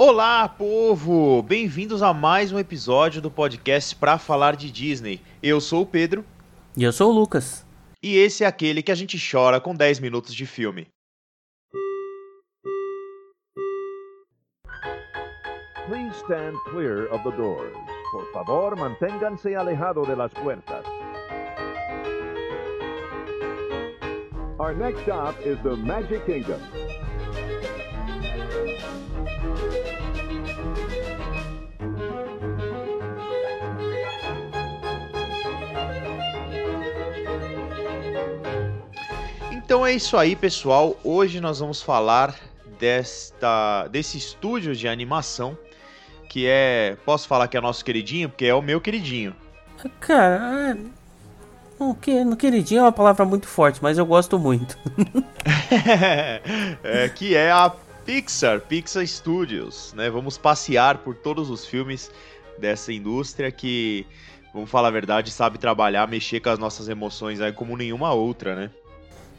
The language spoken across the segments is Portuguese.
Olá, povo! Bem-vindos a mais um episódio do podcast Pra Falar de Disney. Eu sou o Pedro. E eu sou o Lucas. E esse é aquele que a gente chora com 10 minutos de filme. Please stand clear of the doors. Por favor, manténganse alejado de las puertas. Our next stop is the Magic Kingdom. Então é isso aí, pessoal. Hoje nós vamos falar desta desse estúdio de animação que é, posso falar que é nosso queridinho, porque é o meu queridinho. Cara, no, que, no queridinho é uma palavra muito forte, mas eu gosto muito. é, que é a Pixar, Pixar Studios, né? Vamos passear por todos os filmes dessa indústria que, vamos falar a verdade, sabe trabalhar, mexer com as nossas emoções aí como nenhuma outra, né?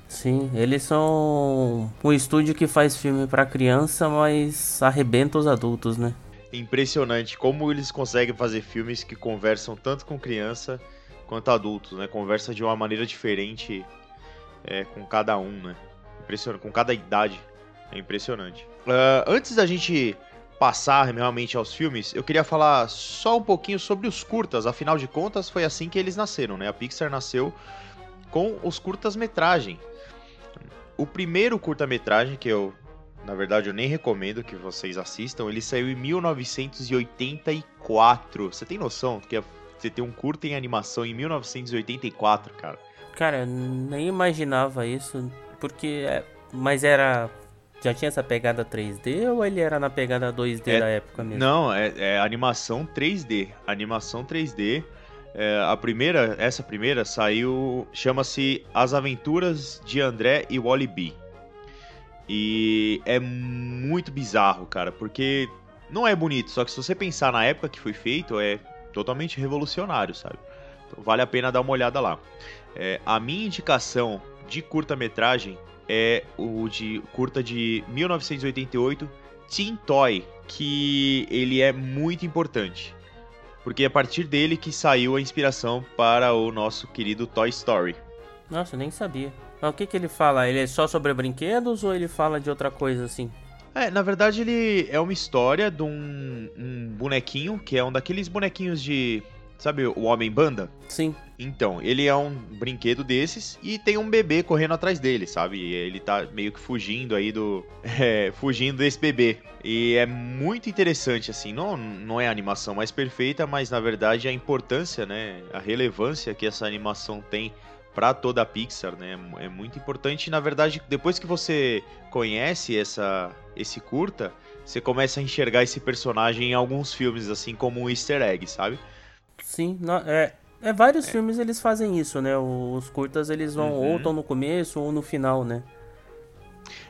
Sim, eles são um estúdio que faz filme para criança, mas arrebenta os adultos, né? Impressionante como eles conseguem fazer filmes que conversam tanto com criança quanto adultos, né? Conversa de uma maneira diferente é, com cada um, né? Impressionante, com cada idade. É impressionante. Uh, antes da gente passar realmente aos filmes, eu queria falar só um pouquinho sobre os curtas. Afinal de contas, foi assim que eles nasceram, né? A Pixar nasceu com os curtas-metragem. O primeiro curta-metragem que eu, na verdade, eu nem recomendo que vocês assistam, ele saiu em 1984. Você tem noção que você tem um curta em animação em 1984, cara? Cara, eu nem imaginava isso, porque é, mas era já tinha essa pegada 3D ou ele era na pegada 2D é, da época mesmo? Não, é, é animação 3D. Animação 3D. É, a primeira, essa primeira saiu, chama-se As Aventuras de André e Wally B. E é muito bizarro, cara, porque não é bonito, só que se você pensar na época que foi feito, é totalmente revolucionário, sabe? Então vale a pena dar uma olhada lá. É, a minha indicação de curta-metragem é o de curta de 1988, Teen Toy, que ele é muito importante porque é a partir dele que saiu a inspiração para o nosso querido Toy Story. Nossa, nem sabia. Mas o que, que ele fala? Ele é só sobre brinquedos ou ele fala de outra coisa assim? É, na verdade ele é uma história de um, um bonequinho, que é um daqueles bonequinhos de Sabe o Homem-Banda? Sim. Então, ele é um brinquedo desses e tem um bebê correndo atrás dele, sabe? E ele tá meio que fugindo aí do. É, fugindo desse bebê. E é muito interessante, assim. Não, não é a animação mais perfeita, mas na verdade a importância, né? A relevância que essa animação tem para toda a Pixar, né? É muito importante. E, na verdade, depois que você conhece essa, esse curta, você começa a enxergar esse personagem em alguns filmes, assim como um easter egg, sabe? Sim, é, é vários é. filmes eles fazem isso, né? Os curtas eles vão uhum. ou estão no começo ou no final, né?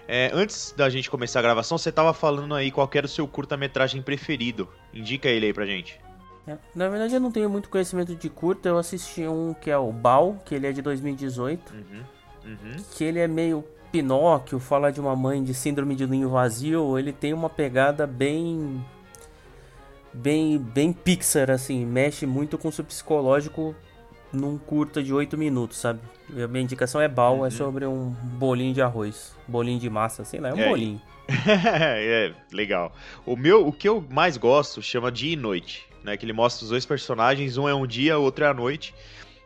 É, antes da gente começar a gravação, você tava falando aí qual era o seu curta-metragem preferido. Indica ele aí pra gente. É, na verdade, eu não tenho muito conhecimento de curta. Eu assisti um que é o Bal, que ele é de 2018. Uhum. Uhum. Que ele é meio Pinóquio, fala de uma mãe de síndrome de ninho vazio. Ele tem uma pegada bem bem, bem Pixar, assim, mexe muito com o seu psicológico num curta de 8 minutos, sabe? A minha indicação é Bal, é uhum. é sobre um bolinho de arroz, bolinho de massa, sei lá, é um é. bolinho. é, legal. O meu, o que eu mais gosto chama Dia e Noite, né? Que ele mostra os dois personagens, um é um dia, o outro é a noite,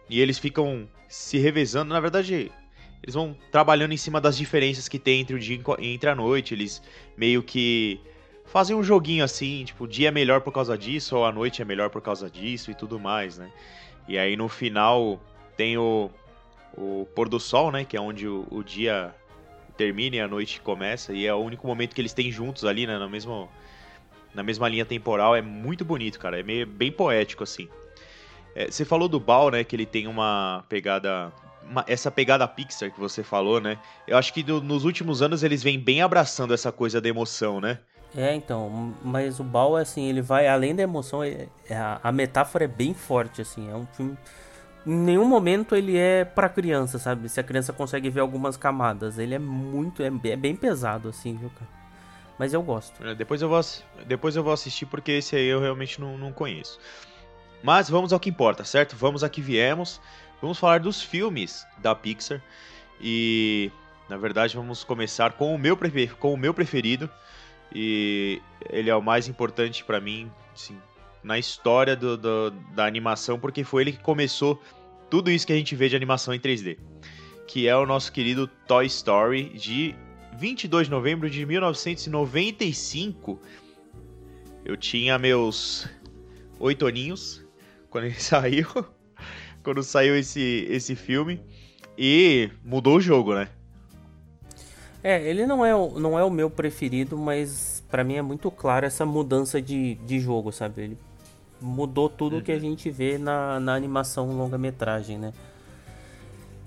e eles ficam se revezando, na verdade, eles vão trabalhando em cima das diferenças que tem entre o dia e entre a noite, eles meio que fazem um joguinho assim, tipo, o dia é melhor por causa disso, ou a noite é melhor por causa disso e tudo mais, né? E aí no final tem o, o pôr do sol, né? Que é onde o, o dia termina e a noite começa, e é o único momento que eles têm juntos ali, né? Na mesma, na mesma linha temporal. É muito bonito, cara. É meio, bem poético, assim. É, você falou do Bal, né? Que ele tem uma pegada. Uma, essa pegada Pixar que você falou, né? Eu acho que do, nos últimos anos eles vêm bem abraçando essa coisa da emoção, né? É, então, mas o Bal, assim, ele vai além da emoção, é, é, a, a, metáfora é bem forte, assim, é um filme... Em nenhum momento ele é para criança, sabe? Se a criança consegue ver algumas camadas, ele é muito, é, é bem pesado, assim, viu, cara? Mas eu gosto. É, depois eu vou, depois eu vou assistir porque esse aí eu realmente não, não conheço. Mas vamos ao que importa, certo? Vamos a que viemos. Vamos falar dos filmes da Pixar. E na verdade vamos começar com o meu, com o meu preferido. E ele é o mais importante para mim, assim, na história do, do, da animação, porque foi ele que começou tudo isso que a gente vê de animação em 3D. Que é o nosso querido Toy Story de 22 de novembro de 1995. Eu tinha meus oito aninhos quando ele saiu. quando saiu esse, esse filme. E mudou o jogo, né? É, ele não é, não é o meu preferido, mas para mim é muito claro essa mudança de, de jogo, sabe? Ele mudou tudo uhum. que a uhum. gente vê na, na animação longa-metragem, né?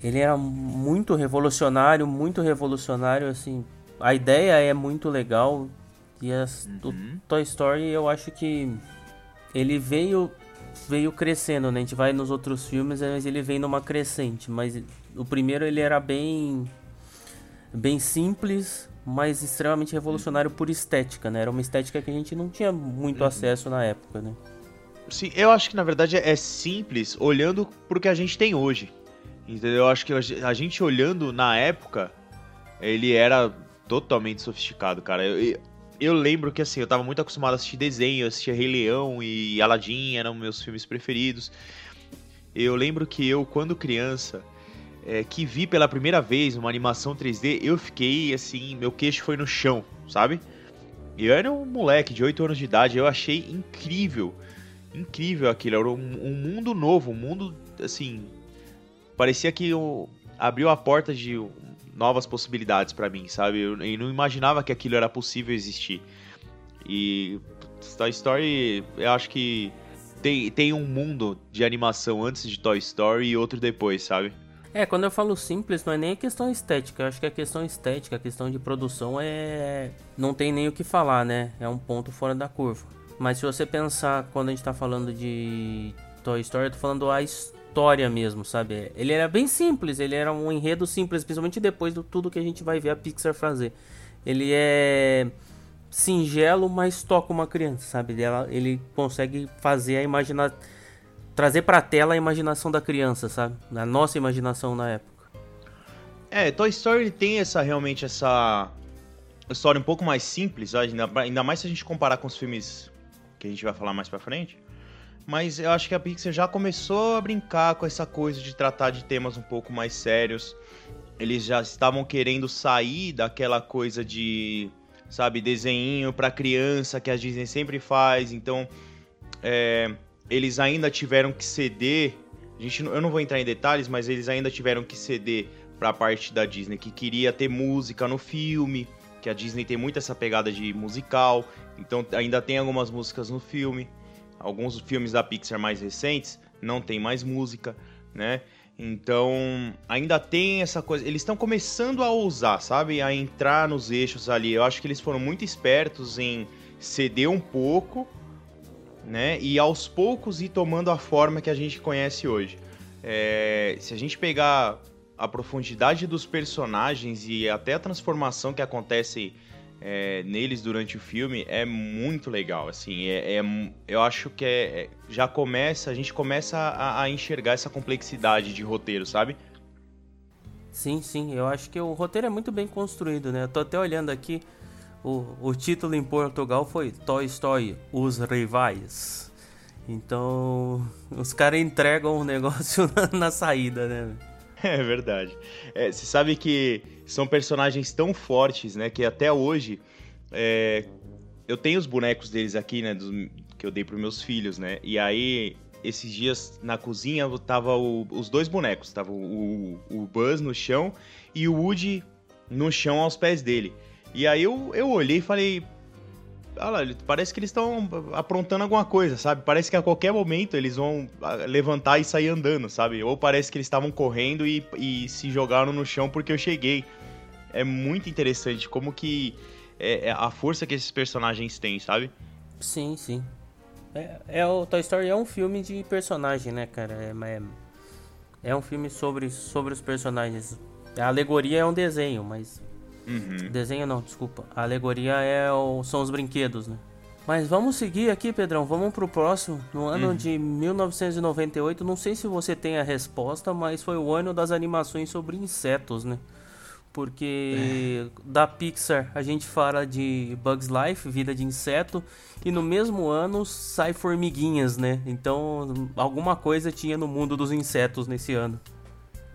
Ele era muito revolucionário, muito revolucionário, assim. A ideia é muito legal. E as, uhum. o Toy Story eu acho que ele veio veio crescendo, né? A gente vai nos outros filmes, mas ele vem numa crescente. Mas o primeiro ele era bem bem simples, mas extremamente revolucionário por estética, né? Era uma estética que a gente não tinha muito uhum. acesso na época, né? Sim, eu acho que na verdade é simples olhando pro que a gente tem hoje. Entendeu? Eu acho que a gente olhando na época, ele era totalmente sofisticado, cara. Eu, eu lembro que assim, eu tava muito acostumado a assistir desenho, assistir Rei Leão e Aladdin eram meus filmes preferidos. Eu lembro que eu, quando criança, é, que vi pela primeira vez uma animação 3D, eu fiquei assim, meu queixo foi no chão, sabe? Eu era um moleque de 8 anos de idade, eu achei incrível, incrível aquilo, era um, um mundo novo, um mundo assim, parecia que eu, abriu a porta de novas possibilidades para mim, sabe? Eu, eu não imaginava que aquilo era possível existir. E Toy Story, eu acho que tem, tem um mundo de animação antes de Toy Story e outro depois, sabe? É, quando eu falo simples, não é nem a questão estética. Eu acho que a questão estética, a questão de produção é. Não tem nem o que falar, né? É um ponto fora da curva. Mas se você pensar, quando a gente tá falando de Toy Story, eu tô falando a história mesmo, sabe? Ele era bem simples, ele era um enredo simples, principalmente depois de tudo que a gente vai ver a Pixar fazer. Ele é singelo, mas toca uma criança, sabe? Ele consegue fazer a imaginação trazer pra tela a imaginação da criança, sabe? A nossa imaginação na época. É, Toy Story tem essa realmente essa história um pouco mais simples, ainda, ainda mais se a gente comparar com os filmes que a gente vai falar mais pra frente. Mas eu acho que a Pixar já começou a brincar com essa coisa de tratar de temas um pouco mais sérios. Eles já estavam querendo sair daquela coisa de, sabe, desenho para criança que a Disney sempre faz. Então, é, eles ainda tiveram que ceder. A gente, eu não vou entrar em detalhes, mas eles ainda tiveram que ceder para a parte da Disney que queria ter música no filme, que a Disney tem muito essa pegada de musical, então ainda tem algumas músicas no filme. Alguns filmes da Pixar mais recentes não tem mais música, né? Então, ainda tem essa coisa. Eles estão começando a ousar, sabe? A entrar nos eixos ali. Eu acho que eles foram muito espertos em ceder um pouco né? E aos poucos ir tomando a forma que a gente conhece hoje. É, se a gente pegar a profundidade dos personagens e até a transformação que acontece é, neles durante o filme é muito legal, assim, é, é eu acho que é, é, já começa, a gente começa a, a, enxergar essa complexidade de roteiro, sabe? Sim, sim, eu acho que o roteiro é muito bem construído, né? Eu tô até olhando aqui, o, o título em Portugal foi Toy Story, Os Rivais. Então, os caras entregam o negócio na, na, saída, né? É verdade. É, você sabe que são personagens tão fortes, né? Que até hoje. É, eu tenho os bonecos deles aqui, né? Dos, que eu dei pros meus filhos, né? E aí, esses dias na cozinha, tava o, os dois bonecos. Tava o, o, o Buzz no chão e o Woody no chão aos pés dele. E aí eu, eu olhei e falei. Olha lá, parece que eles estão aprontando alguma coisa, sabe? Parece que a qualquer momento eles vão ah, levantar e sair andando, sabe? Ou parece que eles estavam correndo e, e se jogaram no chão porque eu cheguei. É muito interessante como que é, é a força que esses personagens têm, sabe? Sim, sim. É, é, o Toy Story é um filme de personagem, né, cara? É, é, é um filme sobre, sobre os personagens. A alegoria é um desenho, mas Uhum. Desenho não, desculpa. A alegoria é o, são os brinquedos, né? Mas vamos seguir aqui, Pedrão. Vamos pro próximo. No ano uhum. de 1998, não sei se você tem a resposta, mas foi o ano das animações sobre insetos, né? Porque é. da Pixar a gente fala de Bugs Life, Vida de Inseto, e no mesmo ano sai Formiguinhas, né? Então alguma coisa tinha no mundo dos insetos nesse ano.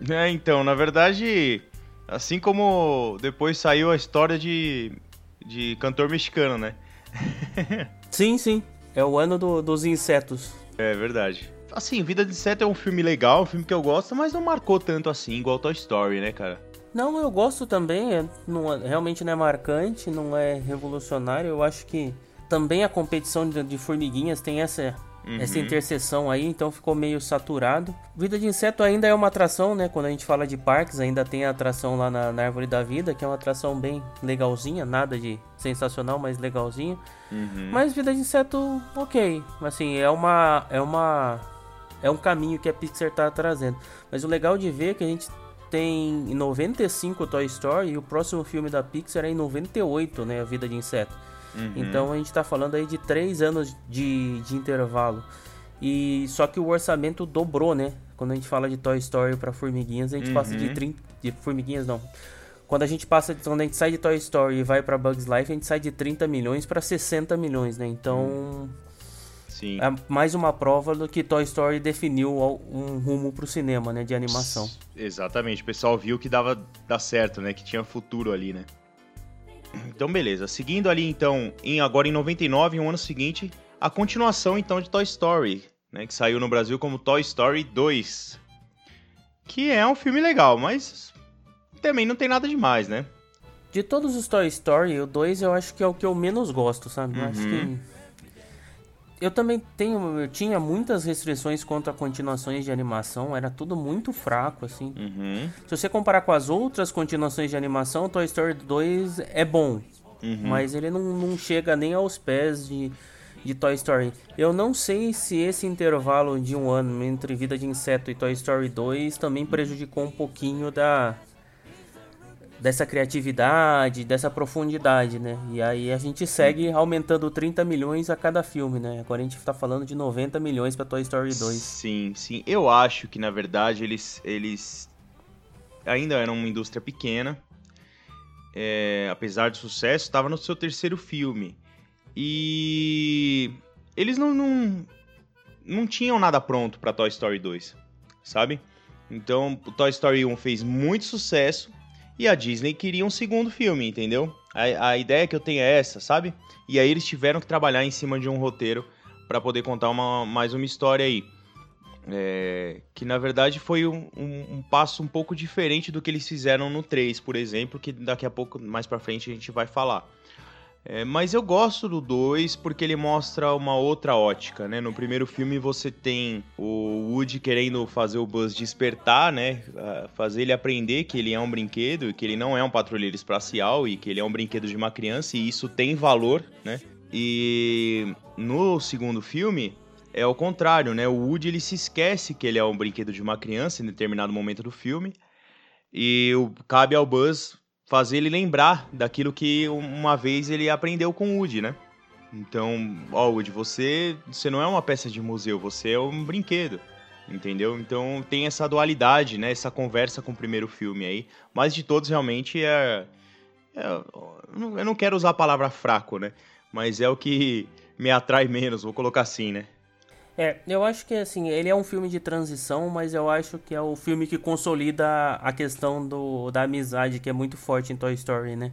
É, então, na verdade, assim como depois saiu a história de, de cantor mexicano, né? sim, sim. É o ano do, dos insetos. É verdade. Assim, Vida de Inseto é um filme legal, um filme que eu gosto, mas não marcou tanto assim, igual Toy Story, né, cara? Não, eu gosto também. É, não, é, realmente não é marcante, não é revolucionário. Eu acho que também a competição de, de formiguinhas tem essa Uhum. essa interseção aí, então ficou meio saturado. Vida de Inseto ainda é uma atração, né? Quando a gente fala de parques, ainda tem a atração lá na, na Árvore da Vida, que é uma atração bem legalzinha, nada de sensacional, mas legalzinha. Uhum. Mas Vida de Inseto, ok. Assim, é uma. É uma. É um caminho que a Pixar tá trazendo. Mas o legal de ver é que a gente tem em 95 Toy Story e o próximo filme da Pixar é em 98, né? A Vida de Inseto. Uhum. Então a gente está falando aí de três anos de, de intervalo. E só que o orçamento dobrou, né? Quando a gente fala de Toy Story para formiguinhas, a gente uhum. passa de 30 de formiguinhas não. Quando a gente passa quando a gente sai de Toy Story e vai para Bugs Life, a gente sai de 30 milhões para 60 milhões, né? Então, Sim. É mais uma prova do que Toy Story definiu um rumo pro cinema, né, de animação. Exatamente, o pessoal viu que dava dar certo, né, que tinha futuro ali, né? Então, beleza. Seguindo ali, então, em, agora em 99, um ano seguinte, a continuação, então, de Toy Story, né? Que saiu no Brasil como Toy Story 2. Que é um filme legal, mas também não tem nada demais, né? De todos os Toy Story, o 2 eu acho que é o que eu menos gosto, sabe? Eu acho que uhum eu também tenho, eu tinha muitas restrições quanto a continuações de animação, era tudo muito fraco, assim. Uhum. Se você comparar com as outras continuações de animação, Toy Story 2 é bom, uhum. mas ele não, não chega nem aos pés de, de Toy Story. Eu não sei se esse intervalo de um ano entre Vida de Inseto e Toy Story 2 também prejudicou um pouquinho da dessa criatividade, dessa profundidade, né? E aí a gente segue aumentando 30 milhões a cada filme, né? Agora a gente tá falando de 90 milhões para Toy Story 2. Sim, sim. Eu acho que na verdade eles eles ainda eram uma indústria pequena. É, apesar do sucesso, estava no seu terceiro filme. E eles não, não, não tinham nada pronto para Toy Story 2, sabe? Então, o Toy Story 1 fez muito sucesso e a Disney queria um segundo filme, entendeu? A, a ideia que eu tenho é essa, sabe? E aí eles tiveram que trabalhar em cima de um roteiro para poder contar uma, mais uma história aí. É, que na verdade foi um, um, um, passo um pouco diferente do que eles fizeram no 3, por exemplo, que daqui a pouco, mais pra frente, a gente vai falar. É, mas eu gosto do 2 porque ele mostra uma outra ótica, né? No primeiro filme você tem o Woody querendo fazer o Buzz despertar, né? Fazer ele aprender que ele é um brinquedo e que ele não é um patrulheiro espacial e que ele é um brinquedo de uma criança e isso tem valor, né? E no segundo filme é o contrário, né? O Woody ele se esquece que ele é um brinquedo de uma criança em determinado momento do filme e cabe ao Buzz fazer ele lembrar daquilo que uma vez ele aprendeu com o Woody, né? Então, ó, Woody, você, você não é uma peça de museu, você é um brinquedo, entendeu? Então tem essa dualidade, né? Essa conversa com o primeiro filme aí. Mas de todos, realmente, é, é eu não quero usar a palavra fraco, né? Mas é o que me atrai menos, vou colocar assim, né? É, eu acho que assim, ele é um filme de transição, mas eu acho que é o filme que consolida a questão do, da amizade, que é muito forte em Toy Story, né?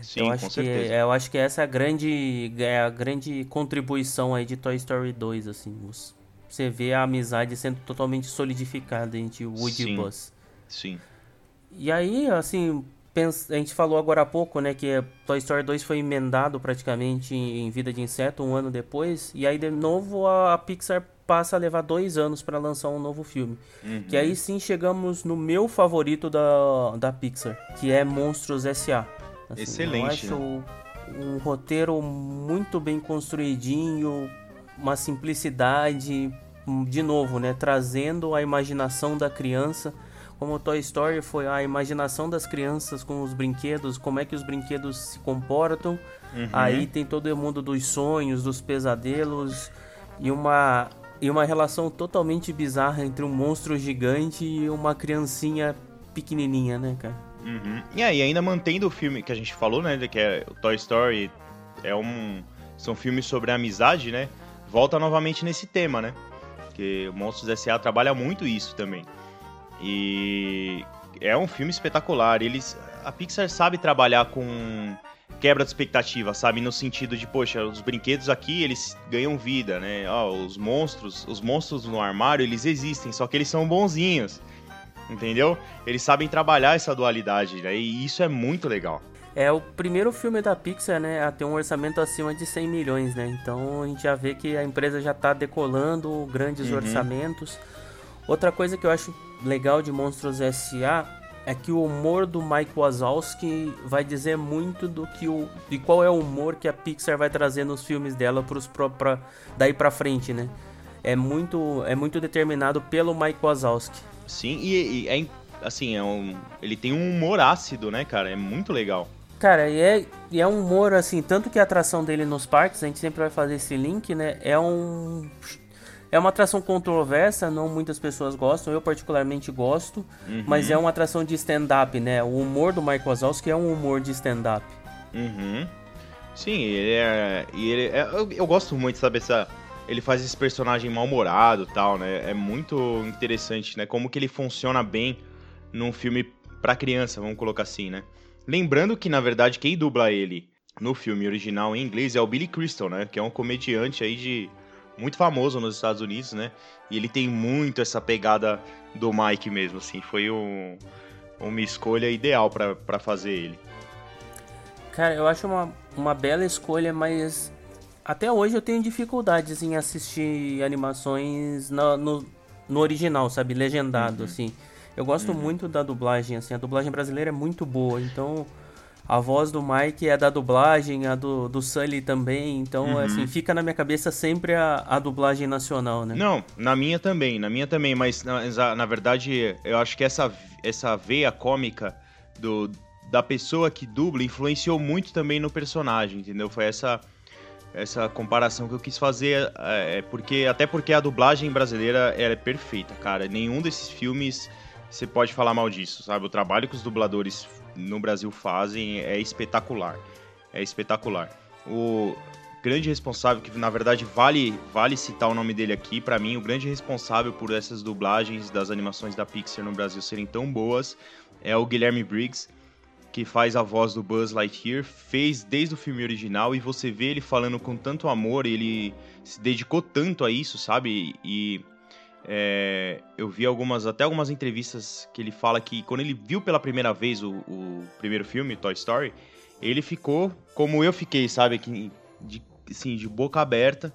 Sim, eu acho com que, certeza. Eu acho que essa é a grande, é a grande contribuição aí de Toy Story 2, assim. Você vê a amizade sendo totalmente solidificada entre Woody Sim. e Buzz. Sim. E aí, assim, a gente falou agora há pouco, né, que Toy Story 2 foi emendado praticamente em Vida de Inseto um ano depois, e aí de novo a Pixar passa a levar dois anos para lançar um novo filme. Uhum. Que aí sim chegamos no meu favorito da, da Pixar, que é Monstros S.A. Assim, Excelente. Eu acho né? um roteiro muito bem construidinho, uma simplicidade, de novo, né, trazendo a imaginação da criança como Toy Story foi a imaginação das crianças com os brinquedos, como é que os brinquedos se comportam. Uhum. Aí tem todo o mundo dos sonhos, dos pesadelos e uma e uma relação totalmente bizarra entre um monstro gigante e uma criancinha pequenininha, né, cara? Uhum. E aí, ainda mantendo o filme que a gente falou, né, que é o Toy Story, é um são filmes sobre amizade, né? Volta novamente nesse tema, né? Que o Monstros S.A. trabalha muito isso também. E é um filme espetacular. Eles a Pixar sabe trabalhar com quebra de expectativa, sabe? No sentido de, poxa, os brinquedos aqui, eles ganham vida, né? Ó, os monstros, os monstros no armário, eles existem, só que eles são bonzinhos. Entendeu? Eles sabem trabalhar essa dualidade, né? E isso é muito legal. É o primeiro filme da Pixar, né, a ter um orçamento acima de 100 milhões, né? Então a gente já vê que a empresa já está decolando grandes uhum. orçamentos. Outra coisa que eu acho legal de Monstros S.A é que o humor do Mike Wazowski vai dizer muito do que o de qual é o humor que a Pixar vai trazer nos filmes dela pros pra, daí para frente, né? É muito é muito determinado pelo Mike Wazowski. Sim, e, e é assim, é um, ele tem um humor ácido, né, cara? É muito legal. Cara, e é, e é um humor assim, tanto que a atração dele nos parques, a gente sempre vai fazer esse link, né? É um é uma atração controversa, não muitas pessoas gostam, eu particularmente gosto, uhum. mas é uma atração de stand-up, né? O humor do Mike Wazowski é um humor de stand-up. Uhum. Sim, ele é. Ele é, eu, eu, gosto muito, sabe, essa. Ele faz esse personagem mal-humorado tal, né? É muito interessante, né? Como que ele funciona bem num filme pra criança, vamos colocar assim, né? Lembrando que, na verdade, quem dubla ele no filme original em inglês é o Billy Crystal, né? Que é um comediante aí de muito famoso nos Estados Unidos, né? E ele tem muito essa pegada do Mike mesmo, assim. Foi um, uma escolha ideal para fazer ele. Cara, eu acho uma, uma bela escolha, mas até hoje eu tenho dificuldades em assistir animações no, no, no original, sabe? Legendado, uhum. assim. Eu gosto uhum. muito da dublagem, assim. A dublagem brasileira é muito boa, então a voz do Mike é da dublagem, a do, do Sully também, então uhum. assim, fica na minha cabeça sempre a, a dublagem nacional, né? Não, na minha também, na minha também, mas na, na verdade eu acho que essa, essa veia cômica do, da pessoa que dubla influenciou muito também no personagem, entendeu? Foi essa essa comparação que eu quis fazer, é, é porque até porque a dublagem brasileira é perfeita, cara. Nenhum desses filmes você pode falar mal disso, sabe? O trabalho que os dubladores no Brasil fazem é espetacular. É espetacular. O grande responsável, que na verdade vale, vale citar o nome dele aqui, para mim, o grande responsável por essas dublagens das animações da Pixar no Brasil serem tão boas é o Guilherme Briggs, que faz a voz do Buzz Lightyear, fez desde o filme original e você vê ele falando com tanto amor, ele se dedicou tanto a isso, sabe? E é, eu vi algumas, até algumas entrevistas que ele fala que quando ele viu pela primeira vez o, o primeiro filme, Toy Story, ele ficou como eu fiquei, sabe? Que, de, assim, de boca aberta,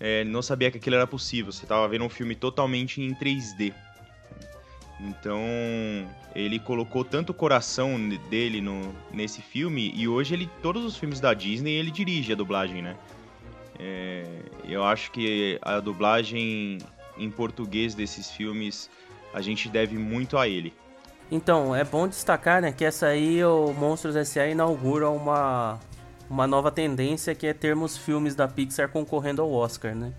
é, não sabia que aquilo era possível. Você estava vendo um filme totalmente em 3D. Então, ele colocou tanto o coração dele no, nesse filme e hoje ele todos os filmes da Disney ele dirige a dublagem, né? É, eu acho que a dublagem em português desses filmes, a gente deve muito a ele. Então, é bom destacar né, que essa aí, o Monstros S.A. inaugura uma, uma nova tendência que é termos filmes da Pixar concorrendo ao Oscar, né?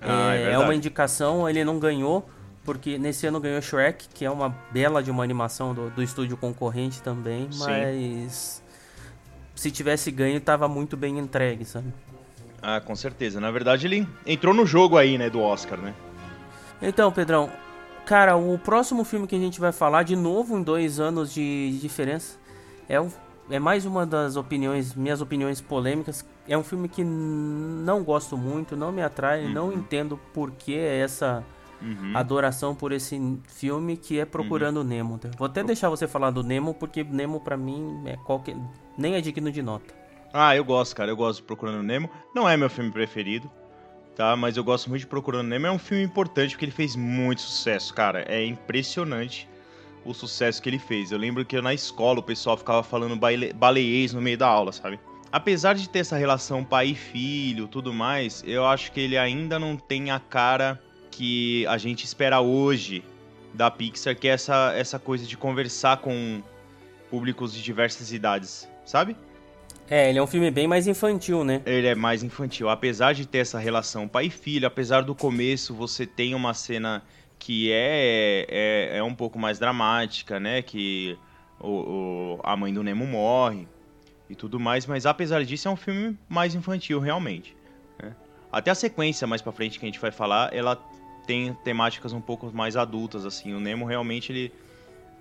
Ah, é, é, é uma indicação, ele não ganhou, porque nesse ano ganhou Shrek, que é uma bela de uma animação do, do estúdio concorrente também, Sim. mas se tivesse ganho, estava muito bem entregue, sabe? Ah, com certeza. Na verdade, ele entrou no jogo aí, né, do Oscar, né? Então, Pedrão, cara, o próximo filme que a gente vai falar, de novo em dois anos de diferença, é, um, é mais uma das opiniões, minhas opiniões polêmicas. É um filme que não gosto muito, não me atrai, uhum. não entendo por que essa uhum. adoração por esse filme que é Procurando uhum. Nemo. Vou até deixar você falar do Nemo, porque Nemo para mim é qualquer, nem é digno de nota. Ah, eu gosto, cara, eu gosto de Procurando Nemo. Não é meu filme preferido tá? Mas eu gosto muito de Procurando Nemo. É um filme importante porque ele fez muito sucesso, cara. É impressionante o sucesso que ele fez. Eu lembro que na escola o pessoal ficava falando baleiês no meio da aula, sabe? Apesar de ter essa relação pai e filho, tudo mais, eu acho que ele ainda não tem a cara que a gente espera hoje da Pixar, que é essa, essa coisa de conversar com públicos de diversas idades, sabe? É, ele é um filme bem mais infantil, né? Ele é mais infantil. Apesar de ter essa relação pai e filho, apesar do começo você tem uma cena que é, é, é um pouco mais dramática, né? Que o, o, a mãe do Nemo morre e tudo mais, mas apesar disso é um filme mais infantil, realmente. Né? Até a sequência mais pra frente que a gente vai falar, ela tem temáticas um pouco mais adultas, assim. O Nemo realmente ele,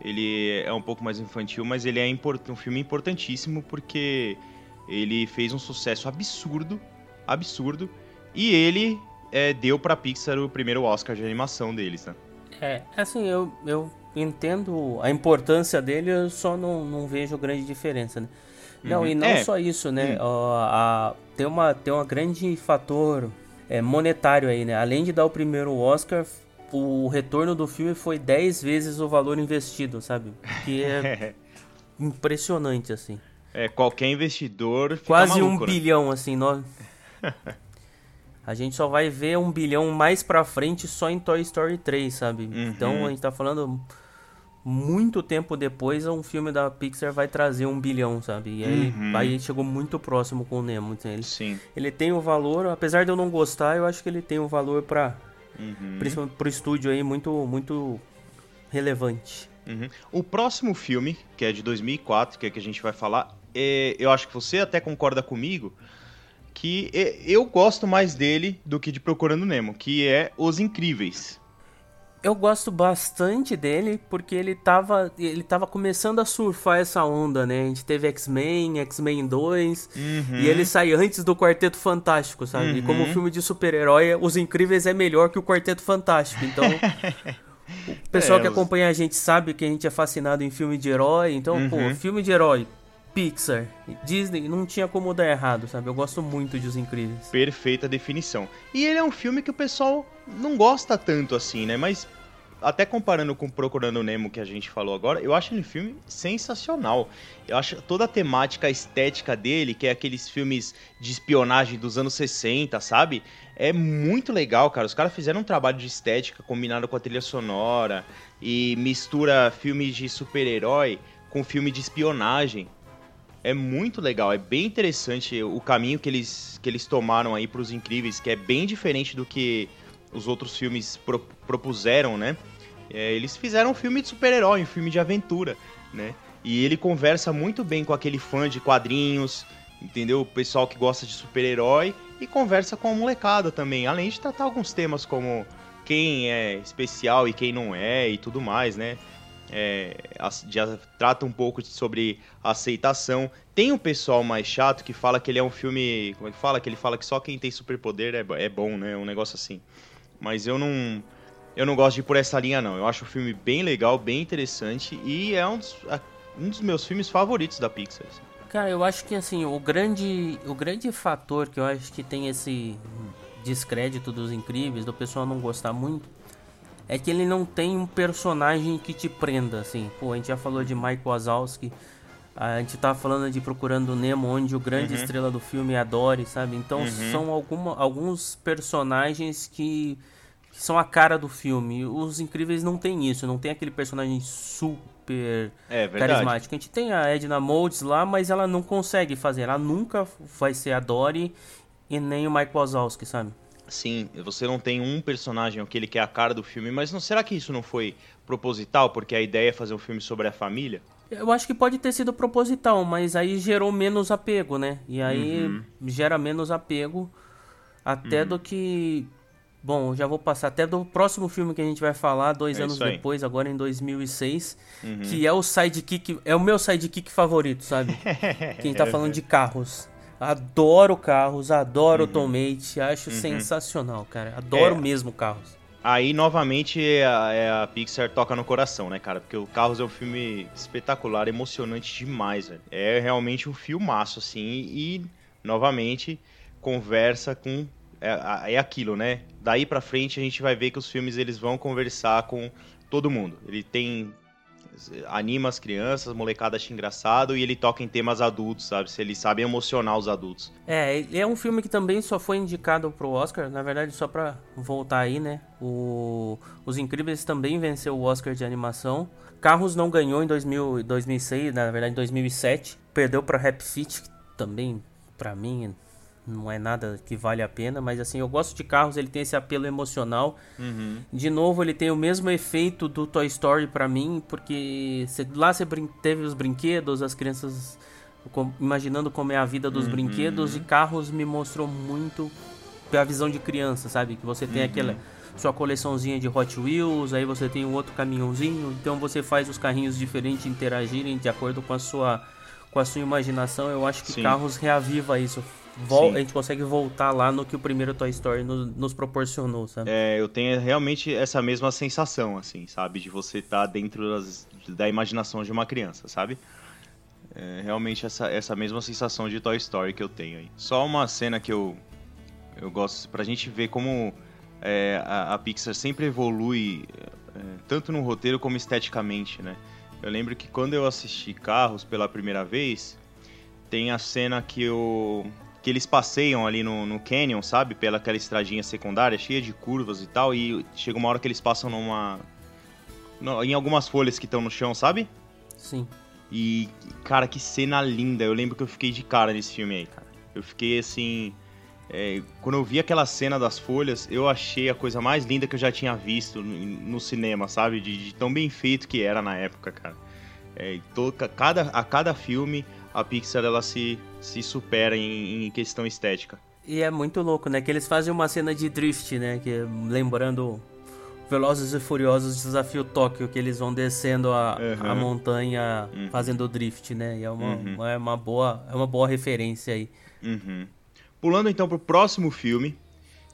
ele é um pouco mais infantil, mas ele é um filme importantíssimo porque ele fez um sucesso absurdo, absurdo, e ele é, deu pra Pixar o primeiro Oscar de animação deles, né? É, assim, eu, eu entendo a importância dele, eu só não, não vejo grande diferença, né? Não, uhum. e não é. só isso, né? Uhum. a, tem, uma, tem um grande fator é, monetário aí, né? Além de dar o primeiro Oscar, o retorno do filme foi 10 vezes o valor investido, sabe? Que é impressionante, assim. É, qualquer investidor. Quase maluco, um né? bilhão, assim. Nós... a gente só vai ver um bilhão mais pra frente só em Toy Story 3, sabe? Uhum. Então a gente tá falando muito tempo depois um filme da Pixar vai trazer um bilhão, sabe? E aí, uhum. aí chegou muito próximo com o Nemo. Então ele, Sim. ele tem o valor, apesar de eu não gostar, eu acho que ele tem um valor para uhum. principalmente pro estúdio aí muito muito relevante. Uhum. O próximo filme, que é de 2004, que é que a gente vai falar, eu acho que você até concorda comigo que é, eu gosto mais dele do que de Procurando Nemo, que é Os Incríveis eu gosto bastante dele porque ele tava, ele tava começando a surfar essa onda, né? A gente teve X-Men, X-Men 2, uhum. e ele sai antes do Quarteto Fantástico, sabe? Uhum. E como uhum. filme de super-herói, Os Incríveis é melhor que o Quarteto Fantástico. Então, o pessoal é, que acompanha a gente sabe que a gente é fascinado em filme de herói. Então, uhum. pô, filme de herói, Pixar, Disney, não tinha como dar errado, sabe? Eu gosto muito de Os Incríveis. Perfeita definição. E ele é um filme que o pessoal não gosta tanto assim, né? Mas até comparando com Procurando Nemo que a gente falou agora, eu acho ele um filme sensacional. Eu acho toda a temática a estética dele, que é aqueles filmes de espionagem dos anos 60, sabe? É muito legal, cara. Os caras fizeram um trabalho de estética combinado com a trilha sonora e mistura filmes de super-herói com filme de espionagem. É muito legal, é bem interessante o caminho que eles, que eles tomaram aí para os incríveis, que é bem diferente do que os outros filmes pro, propuseram, né? É, eles fizeram um filme de super-herói, um filme de aventura, né? E ele conversa muito bem com aquele fã de quadrinhos, entendeu? O pessoal que gosta de super-herói e conversa com a molecada também, além de tratar alguns temas como quem é especial e quem não é e tudo mais, né? É, já trata um pouco sobre aceitação. Tem um pessoal mais chato que fala que ele é um filme. Como é que fala? Que ele fala que só quem tem superpoder é, é bom, né? Um negócio assim. Mas eu não eu não gosto de ir por essa linha, não. Eu acho o filme bem legal, bem interessante e é um dos, um dos meus filmes favoritos da Pixar. Assim. Cara, eu acho que assim, o grande, o grande fator que eu acho que tem esse descrédito dos incríveis, do pessoal não gostar muito, é que ele não tem um personagem que te prenda, assim. Pô, a gente já falou de Mike Wazowski, a gente tá falando de Procurando Nemo, onde o grande uhum. estrela do filme é a Dory, sabe? Então uhum. são alguma, alguns personagens que que são a cara do filme. Os Incríveis não tem isso, não tem aquele personagem super é, carismático. A gente tem a Edna Modes lá, mas ela não consegue fazer. Ela nunca vai ser a Dory e nem o Mike Wazowski, sabe? Sim, você não tem um personagem, aquele que é a cara do filme, mas não será que isso não foi proposital? Porque a ideia é fazer um filme sobre a família? Eu acho que pode ter sido proposital, mas aí gerou menos apego, né? E aí uhum. gera menos apego até uhum. do que Bom, já vou passar até do próximo filme que a gente vai falar, dois é anos depois, agora em 2006, uhum. que é o sidekick, é o meu sidekick favorito, sabe? Quem tá falando de carros. Adoro carros, adoro uhum. Tomate, acho uhum. sensacional, cara. Adoro é. mesmo carros. Aí, novamente, a, é a, Pixar toca no coração, né, cara? Porque o Carros é um filme espetacular, emocionante demais, velho. É realmente um filmaço, assim, e, novamente, conversa com é, é aquilo, né? Daí para frente a gente vai ver que os filmes eles vão conversar com todo mundo. Ele tem anima as crianças, a molecada acha engraçado e ele toca em temas adultos, sabe? Se ele sabe emocionar os adultos. É, é um filme que também só foi indicado pro Oscar, na verdade, só pra voltar aí, né? O... Os Incríveis também venceu o Oscar de animação. Carros não ganhou em 2000, 2006, na verdade em 2007. Perdeu pra Rap Fit, que também, pra mim, não é nada que vale a pena, mas assim, eu gosto de carros, ele tem esse apelo emocional. Uhum. De novo, ele tem o mesmo efeito do Toy Story para mim, porque cê, lá você teve os brinquedos, as crianças com, imaginando como é a vida dos uhum. brinquedos, e carros me mostrou muito a visão de criança, sabe? Que você tem uhum. aquela sua coleçãozinha de Hot Wheels, aí você tem um outro caminhãozinho, então você faz os carrinhos diferentes interagirem de acordo com a sua com a sua imaginação. Eu acho que Sim. carros reaviva isso a gente consegue voltar lá no que o primeiro Toy Story nos, nos, proporcionou, sabe? É, eu tenho realmente essa mesma sensação, assim, sabe? De você estar tá dentro das, da imaginação de uma criança, sabe? É realmente essa, essa mesma sensação de Toy Story que eu tenho aí. Só uma cena que eu, eu gosto, pra gente ver como é, a, a, Pixar sempre evolui, é, tanto no roteiro como esteticamente, né? Eu lembro que quando eu assisti Carros pela primeira vez, tem a cena que eu que eles passeiam ali no, no canyon, sabe? Pela aquela estradinha secundária, cheia de curvas e tal, e chega uma hora que eles passam numa... No, em algumas folhas que estão no chão, sabe? Sim. E, cara, que cena linda. Eu lembro que eu fiquei de cara nesse filme aí, cara. Eu fiquei assim... É, quando eu vi aquela cena das folhas, eu achei a coisa mais linda que eu já tinha visto no, no cinema, sabe? De, de, tão bem feito que era na época, cara. É, todo, cada, a cada filme a Pixar ela se, se supera em, em questão estética. E é muito louco, né? Que eles fazem uma cena de drift, né? Que lembrando Velozes e Furiosos Desafio Tóquio, que eles vão descendo a, uhum. a montanha uhum. fazendo drift, né? E é uma, uhum. é uma, boa, é uma boa referência aí. Uhum. Pulando então pro próximo filme,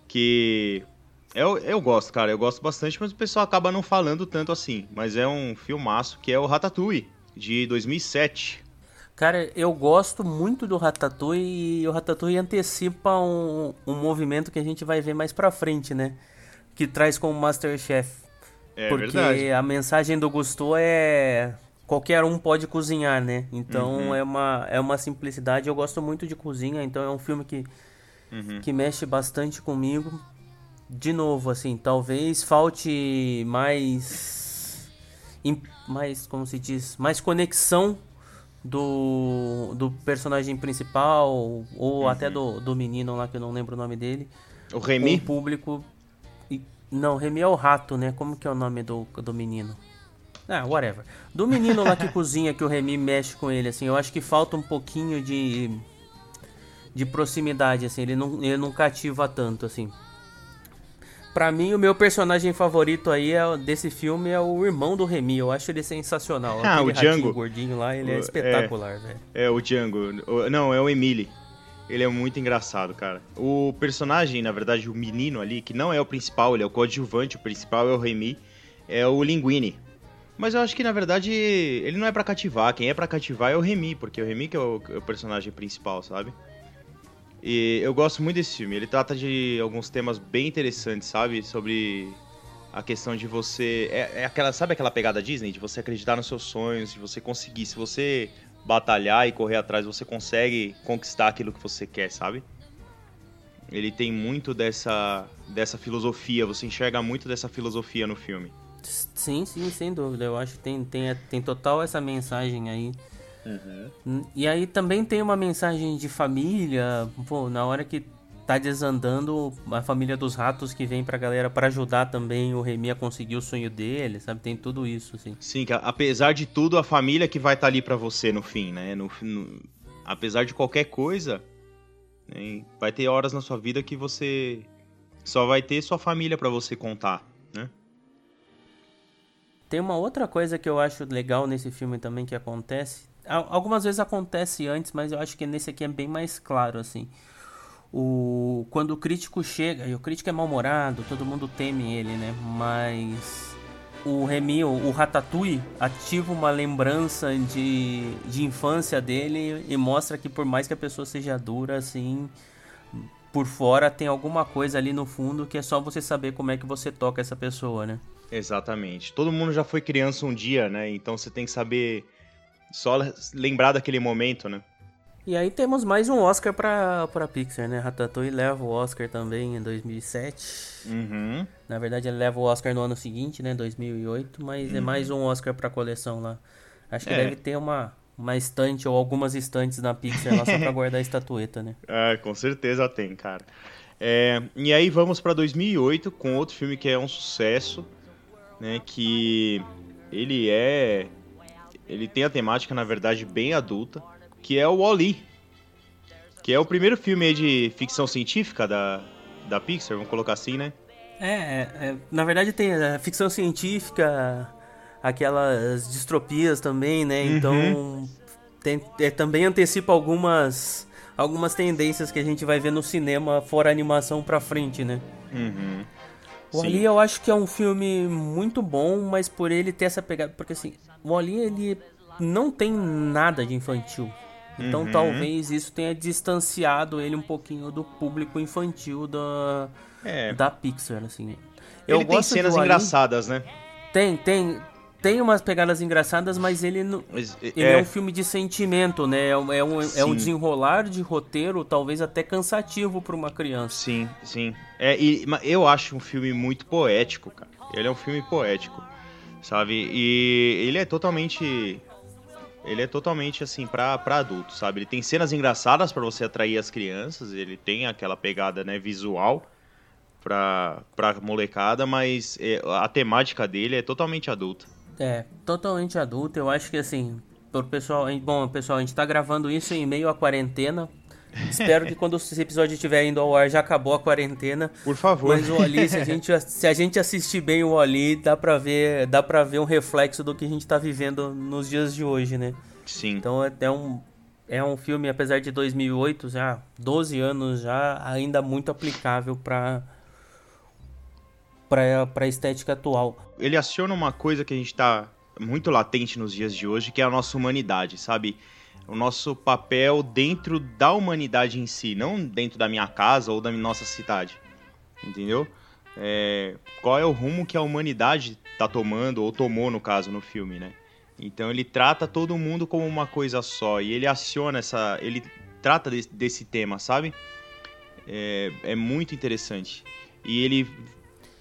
que eu, eu gosto, cara, eu gosto bastante, mas o pessoal acaba não falando tanto assim. Mas é um filmaço que é o Ratatouille, de 2007. Cara, eu gosto muito do Ratatouille e o Ratatouille antecipa um, um movimento que a gente vai ver mais pra frente, né? Que traz como Masterchef. É Porque verdade. a mensagem do Gusto é qualquer um pode cozinhar, né? Então uhum. é, uma, é uma simplicidade. Eu gosto muito de cozinha, então é um filme que, uhum. que mexe bastante comigo. De novo, assim, talvez falte mais. mais, como se diz? Mais conexão do, do personagem principal, ou uhum. até do, do menino lá que eu não lembro o nome dele. O Remy? O público. Não, Remy é o rato, né? Como que é o nome do, do menino? Ah, whatever. Do menino lá que cozinha, que o Remy mexe com ele, assim, eu acho que falta um pouquinho de. de proximidade, assim, ele não, ele não cativa tanto, assim. Pra mim, o meu personagem favorito aí é, desse filme é o irmão do Remy. Eu acho ele sensacional. Ah, Aquele o Django. gordinho lá, ele é espetacular, velho. É, o Django. Não, é o Emily. Ele é muito engraçado, cara. O personagem, na verdade, o menino ali, que não é o principal, ele é o coadjuvante, o principal é o Remy, é o Linguini. Mas eu acho que, na verdade, ele não é para cativar. Quem é para cativar é o Remy, porque o Remy que é o, é o personagem principal, sabe? E eu gosto muito desse filme. Ele trata de alguns temas bem interessantes, sabe? Sobre a questão de você. É, é, aquela, sabe aquela pegada Disney? De você acreditar nos seus sonhos, de você conseguir. Se você batalhar e correr atrás, você consegue conquistar aquilo que você quer, sabe? Ele tem muito dessa, dessa filosofia, você enxerga muito dessa filosofia no filme. Sim, sim, sem dúvida. Eu acho que tem, tem, tem total essa mensagem aí Uhum. E aí também tem uma mensagem de família, pô, na hora que tá desandando, a família dos ratos que vem pra galera para ajudar também o Remy a conseguir o sonho dele, sabe? Tem tudo isso, assim. Sim, que apesar de tudo, a família que vai estar tá ali para você no fim, né? No, no, apesar de qualquer coisa, né? vai ter horas na sua vida que você só vai ter sua família para você contar, né? Tem uma outra coisa que eu acho legal nesse filme também que acontece, Algumas vezes acontece antes, mas eu acho que nesse aqui é bem mais claro, assim. O, quando o crítico chega, e o crítico é mal-humorado, todo mundo teme ele, né? Mas o Remy, o, o Ratatouille, ativa uma lembrança de, de infância dele e mostra que por mais que a pessoa seja dura, assim, por fora tem alguma coisa ali no fundo que é só você saber como é que você toca essa pessoa, né? Exatamente. Todo mundo já foi criança um dia, né? Então você tem que saber só lembrar daquele momento, né? E aí temos mais um Oscar pra, pra Pixar, né? Ratatouille leva o Oscar também em 2007. Uhum. Na verdade ele leva o Oscar no ano seguinte, né? 2008, mas é uhum. é mais um Oscar pra coleção lá. Acho que é. deve ter uma, uma estante ou algumas estantes na Pixar lá só pra guardar a estatueta, né? Ah, com certeza tem, cara. É, e aí vamos para 2008 com outro filme que é um sucesso, né? Que ele é, ele tem a temática na verdade bem adulta, que é o Wall-E, que é o primeiro filme de ficção científica da, da Pixar, vamos colocar assim, né? É, é, é na verdade tem a ficção científica, aquelas distropias também, né? Uhum. Então tem, é, também antecipa algumas algumas tendências que a gente vai ver no cinema fora animação pra frente, né? Uhum. O Ali eu acho que é um filme muito bom, mas por ele ter essa pegada. Porque assim, o Ali ele não tem nada de infantil. Então uhum. talvez isso tenha distanciado ele um pouquinho do público infantil da, é. da Pixar, assim. Eu ele tem cenas engraçadas, né? Tem, tem tem umas pegadas engraçadas, mas ele, não, mas, ele é... é... um filme de sentimento, né? É, um, é, um, é um desenrolar de roteiro, talvez até cansativo para uma criança. Sim, sim. É, e, eu acho um filme muito poético, cara. Ele é um filme poético, sabe? E ele é totalmente. Ele é totalmente assim para adultos, sabe? Ele tem cenas engraçadas para você atrair as crianças, ele tem aquela pegada, né, visual pra, pra molecada, mas é, a temática dele é totalmente adulta. É, totalmente adulto. Eu acho que assim, pro pessoal, bom, pessoal, a gente tá gravando isso em meio à quarentena. Espero que quando esse episódio estiver indo ao ar já acabou a quarentena. Por favor. Mas o Oli, se a gente, se a gente assistir bem o Oli, dá pra ver, dá para ver um reflexo do que a gente tá vivendo nos dias de hoje, né? Sim. Então é, é um é um filme apesar de 2008, já 12 anos já, ainda muito aplicável para para a estética atual. Ele aciona uma coisa que a gente está muito latente nos dias de hoje, que é a nossa humanidade, sabe? O nosso papel dentro da humanidade em si, não dentro da minha casa ou da nossa cidade, entendeu? É, qual é o rumo que a humanidade está tomando, ou tomou no caso no filme, né? Então ele trata todo mundo como uma coisa só e ele aciona essa. Ele trata desse, desse tema, sabe? É, é muito interessante. E ele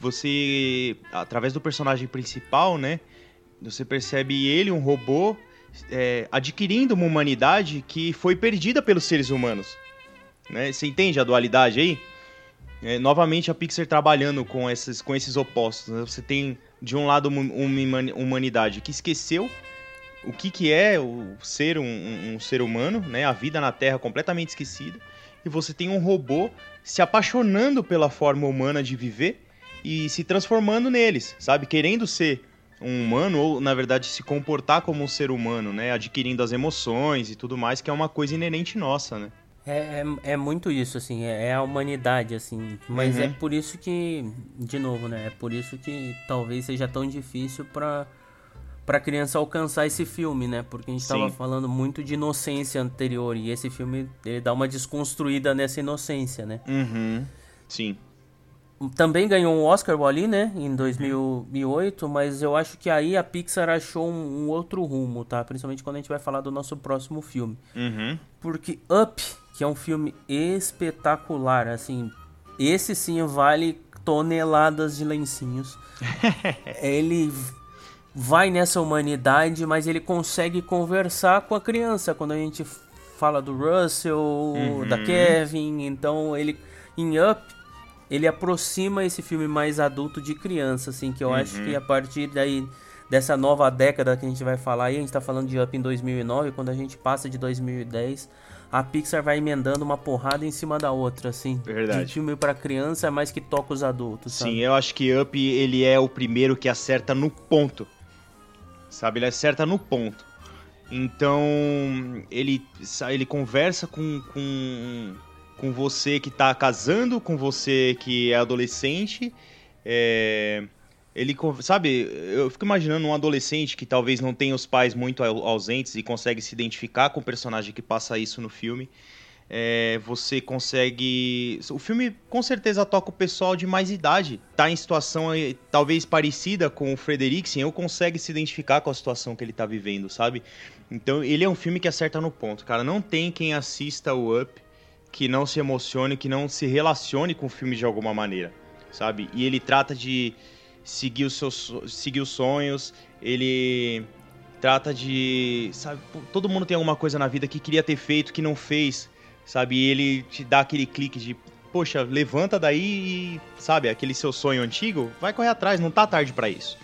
você, através do personagem principal, né? Você percebe ele, um robô, é, adquirindo uma humanidade que foi perdida pelos seres humanos. Né? Você entende a dualidade aí? É, novamente a Pixar trabalhando com esses, com esses opostos. Né? Você tem, de um lado, uma humanidade que esqueceu o que, que é o ser um, um, um ser humano, né? a vida na Terra completamente esquecida. E você tem um robô se apaixonando pela forma humana de viver e se transformando neles, sabe? Querendo ser um humano ou, na verdade, se comportar como um ser humano, né? Adquirindo as emoções e tudo mais, que é uma coisa inerente nossa, né? É, é, é muito isso, assim, é, é, a humanidade, assim. Mas é uhum. é por isso que, de novo, né? É por isso que talvez seja tão difícil para para criança alcançar esse filme, né? Porque a gente estava falando muito de inocência anterior e esse filme ele dá uma desconstruída nessa inocência, né? Uhum. Sim também ganhou um Oscar o Ali, né, em 2008, mas eu acho que aí a Pixar achou um, um, outro rumo, tá? Principalmente quando a gente vai falar do nosso próximo filme. Uhum. Porque Up, que é um filme espetacular, assim, esse sim vale toneladas de lencinhos. ele vai nessa humanidade, mas ele consegue conversar com a criança quando a gente fala do Russell, uhum. da Kevin, então ele em Up ele aproxima esse filme mais adulto de criança, assim, que eu uhum. acho que a partir daí dessa nova década que a gente vai falar, aí a gente tá falando de Up em 2009, quando a gente passa de 2010, a Pixar vai emendando uma porrada em cima da outra, assim. Verdade. De filme para criança é mais que toca os adultos, sabe? Sim, eu acho que Up, ele é o primeiro que acerta no ponto. Sabe, ele acerta no ponto. Então, ele, ele conversa com, com com você que tá casando, com você que é adolescente. É... Ele, sabe, eu fico imaginando um adolescente que talvez não tenha os pais muito ausentes e consegue se identificar com o personagem que passa isso no filme. É, você consegue. O filme com certeza toca o pessoal de mais idade. Tá em situação talvez parecida com o Frederiksen, ou consegue se identificar com a situação que ele tá vivendo, sabe? Então ele é um filme que acerta no ponto, cara. Não tem quem assista o Up que não se emocione, que não se relacione com o filme de alguma maneira, sabe? E ele trata de seguir os seus seguir os sonhos, ele trata de, sabe, todo mundo tem alguma coisa na vida que queria ter feito que não fez, sabe? E ele te dá aquele clique de, poxa, levanta daí e, sabe, aquele seu sonho antigo, vai correr atrás, não tá tarde para isso.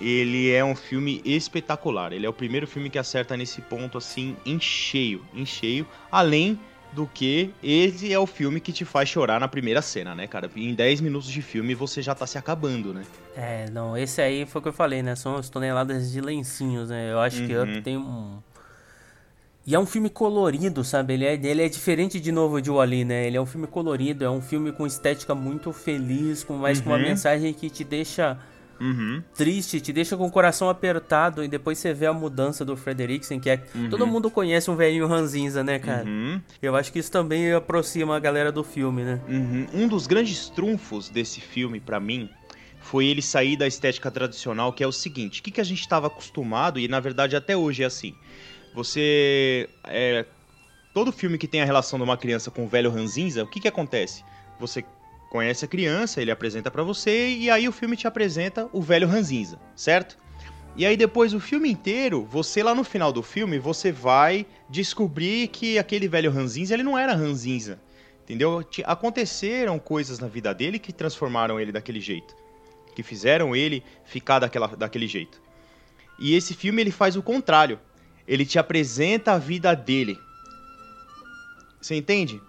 Ele é um filme espetacular. Ele é o primeiro filme que acerta nesse ponto assim em cheio, em cheio, além do que esse é o filme que te faz chorar na primeira cena, né, cara? Em 10 minutos de filme você já tá se acabando, né? É, não, esse aí foi o que eu falei, né? São as toneladas de lencinhos, né? Eu acho uhum. que Up tem um. E é um filme colorido, sabe? Ele é, ele é diferente de novo de Wally, né? Ele é um filme colorido, é um filme com estética muito feliz, com mais uhum. com uma mensagem que te deixa Uhum. Triste, te deixa com o coração apertado e depois você vê a mudança do Frederiksen, que é. Uhum. Todo mundo conhece um velhinho ranzinza, né, cara? Uhum. Eu acho que isso também aproxima a galera do filme, né? Uhum. Um dos grandes trunfos desse filme, para mim, foi ele sair da estética tradicional, que é o seguinte: o que, que a gente estava acostumado, e na verdade até hoje é assim. Você. É, todo filme que tem a relação de uma criança com o velho ranzinza, o que, que acontece? Você conhece a criança, ele apresenta para você e aí o filme te apresenta o velho Ranzinza, certo? E aí depois o filme inteiro, você lá no final do filme, você vai descobrir que aquele velho Ranzinza, ele não era Ranzinza. Entendeu? Aconteceram coisas na vida dele que transformaram ele daquele jeito, que fizeram ele ficar daquela, daquele jeito. E esse filme ele faz o contrário. Ele te apresenta a vida dele. Você entende?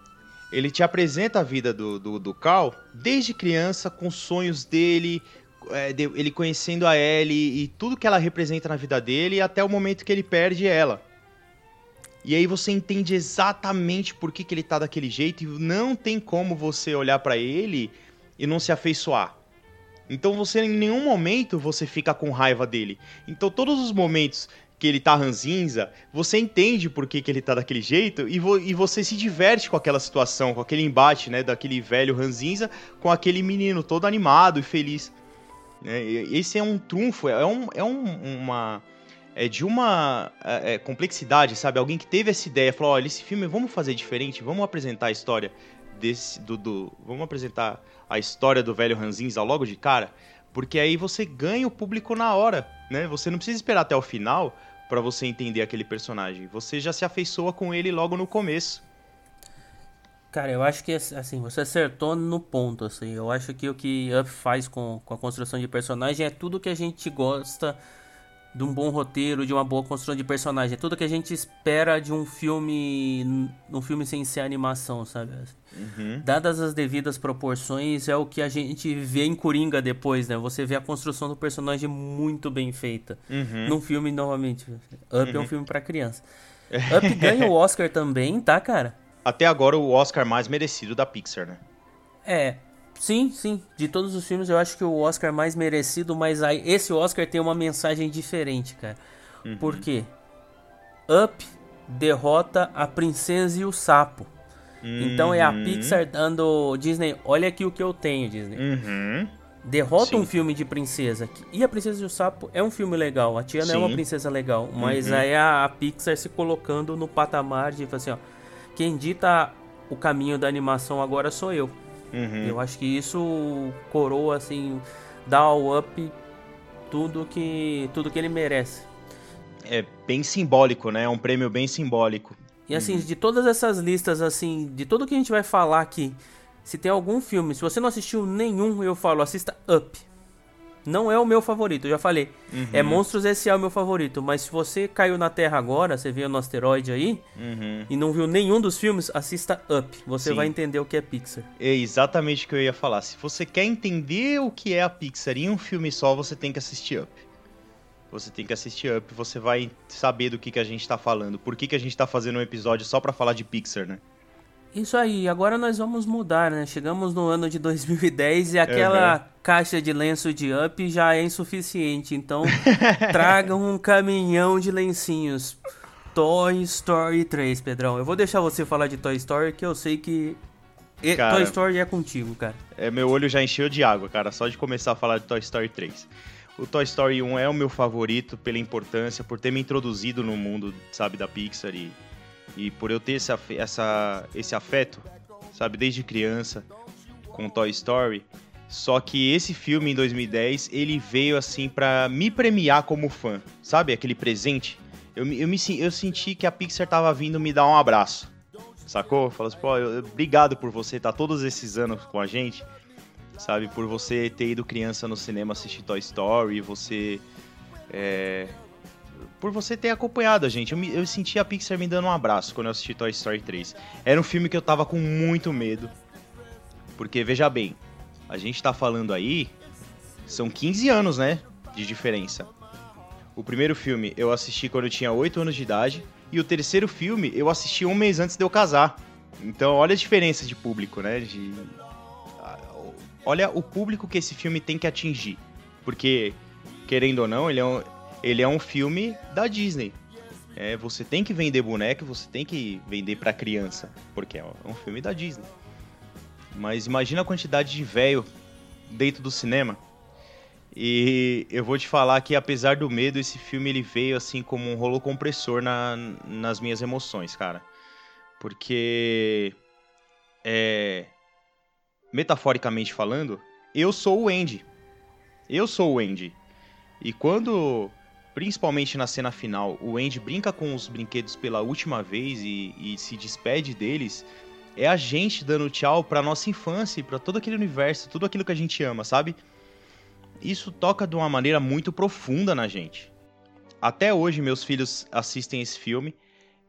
Ele te apresenta a vida do, do, do Cal desde criança, com sonhos dele, é, de, ele conhecendo a Ellie e tudo que ela representa na vida dele, até o momento que ele perde ela. E aí você entende exatamente por que, que ele tá daquele jeito e não tem como você olhar para ele e não se afeiçoar. Então você em nenhum momento você fica com raiva dele. Então todos os momentos que ele tá ranzinza, você entende por que, que ele tá daquele jeito e, vo e você se diverte com aquela situação, com aquele embate, né, daquele velho ranzinza com aquele menino todo animado e feliz. É, esse é um trunfo, é, um, é um, uma... É de uma é, é complexidade, sabe? Alguém que teve essa ideia, falou, olha, esse filme vamos fazer diferente, vamos apresentar a história desse... Do, do, vamos apresentar a história do velho ranzinza logo de cara, porque aí você ganha o público na hora, né? Você não precisa esperar até o final para você entender aquele personagem. Você já se afeiçoa com ele logo no começo. Cara, eu acho que assim, você acertou no ponto, assim. Eu acho que o que Up faz com, com a construção de personagem é tudo que a gente gosta de um bom roteiro, de uma boa construção de personagem. É tudo que a gente espera de um filme, um filme sem ser animação, sabe? Uhum. Dadas as devidas proporções, é o que a gente vê em Coringa depois, né? Você vê a construção do personagem muito bem feita. Uhum. Num filme, novamente, Up uhum. é um uhum. filme para criança. Up ganha o Oscar também, tá, cara? Até agora o Oscar mais merecido da Pixar, né? É, Sim, sim. De todos os filmes, eu acho que o Oscar mais merecido, mas aí, esse Oscar tem uma mensagem diferente, cara. Uhum. Por quê? Up derrota a princesa e o sapo. Uhum. Então é a uhum. Pixar dando Disney, olha aqui o que eu tenho, Disney. Uhum. Derrota Sim. um filme de princesa. E a Princesa e o Sapo é um filme legal. A Tiana Sim. é uma princesa legal. Mas uhum. aí a, a, Pixar se colocando no patamar de assim, ó. Quem dita o caminho da animação agora sou eu. Uhum. Eu acho que isso coroa, assim, dá ao Up tudo que, tudo que ele merece. É bem simbólico, né? É um prêmio bem simbólico. E assim, uhum. de todas essas listas, assim, de tudo que a gente vai falar aqui, se tem algum filme, se você não assistiu nenhum, eu falo, assista Up. Não é o meu favorito, eu já falei. Uhum. É Monstros S.A. o meu favorito. Mas se você caiu na Terra agora, você veio no asteroide aí, uhum. e não viu nenhum dos filmes, assista Up. Você Sim. vai entender o que é Pixar. É exatamente o que eu ia falar. Se você quer entender o que é a Pixar em um filme só, você tem que assistir Up. Você tem que assistir Up, você vai saber do que, que a gente tá falando. Por que, que a gente tá fazendo um episódio só pra falar de Pixar, né? Isso aí, agora nós vamos mudar, né? Chegamos no ano de 2010 e aquela uhum. caixa de lenço de up já é insuficiente. Então, tragam um caminhão de lencinhos. Toy Story 3, Pedrão. Eu vou deixar você falar de Toy Story, que eu sei que cara, Toy Story é contigo, cara. É, meu olho já encheu de água, cara, só de começar a falar de Toy Story 3. O Toy Story 1 é o meu favorito pela importância, por ter me introduzido no mundo, sabe, da Pixar e, e por eu ter esse, essa, esse afeto, sabe, desde criança com Toy Story. Só que esse filme em 2010, ele veio assim para me premiar como fã, sabe, aquele presente. Eu, eu, me, eu senti que a Pixar tava vindo me dar um abraço, sacou? Falou assim, pô, eu, obrigado por você estar tá todos esses anos com a gente sabe? Por você ter ido criança no cinema assistir Toy Story, você. É, por você ter acompanhado a gente. Eu, me, eu senti a Pixar me dando um abraço quando eu assisti Toy Story 3. Era um filme que eu tava com muito medo. Porque, veja bem, a gente tá falando aí. São 15 anos, né? De diferença. O primeiro filme eu assisti quando eu tinha 8 anos de idade. E o terceiro filme eu assisti um mês antes de eu casar. Então, olha a diferença de público, né? De, olha o público que esse filme tem que atingir. Porque, querendo ou não, ele é um, ele é um filme da Disney. É, você tem que vender boneco, você tem que vender para criança, porque é um filme da Disney. Mas imagina a quantidade de velho dentro do cinema. E eu vou te falar que apesar do medo, esse filme ele veio assim como um rolo compressor na, nas minhas emoções, cara. Porque é, metaforicamente falando, eu sou o Andy. Eu sou o Andy. E quando, principalmente na cena final, o Andy brinca com os brinquedos pela última vez e, e se despede deles, é a gente dando tchau pra nossa infância e pra todo aquele universo, tudo aquilo que a gente ama, sabe? Isso toca de uma maneira muito profunda na gente. Até hoje, meus filhos assistem esse filme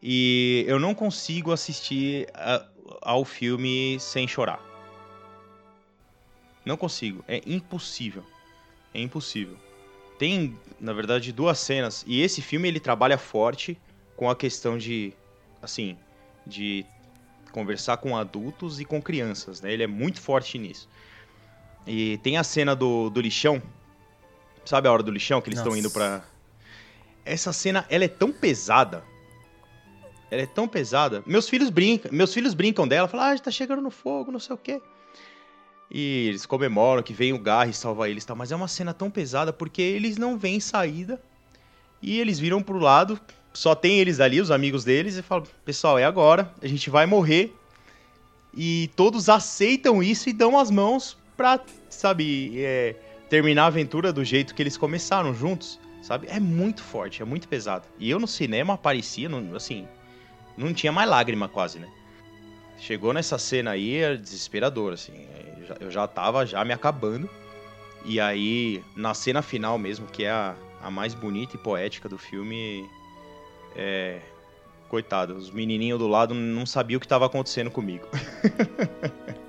e eu não consigo assistir a, ao filme sem chorar. Não consigo. É impossível. É impossível. Tem, na verdade, duas cenas. E esse filme ele trabalha forte com a questão de, assim, de conversar com adultos e com crianças, né? Ele é muito forte nisso. E tem a cena do, do lixão. Sabe a hora do lixão que eles estão indo pra. Essa cena, ela é tão pesada. Ela é tão pesada. Meus filhos brincam, meus filhos brincam dela, falam: "Ah, tá chegando no fogo, não sei o quê". E eles comemoram que vem o Garry salvar eles, tal, mas é uma cena tão pesada porque eles não veem saída. E eles viram pro lado, só tem eles ali, os amigos deles, e falam: "Pessoal, é agora, a gente vai morrer". E todos aceitam isso e dão as mãos pra, sabe, é, terminar a aventura do jeito que eles começaram juntos, sabe? É muito forte, é muito pesado. E eu no cinema aparecia, assim, não tinha mais lágrima quase, né? Chegou nessa cena aí, é desesperador, assim. Eu já tava já me acabando. E aí, na cena final mesmo, que é a, a mais bonita e poética do filme, é. Coitado, os menininhos do lado não sabiam o que estava acontecendo comigo.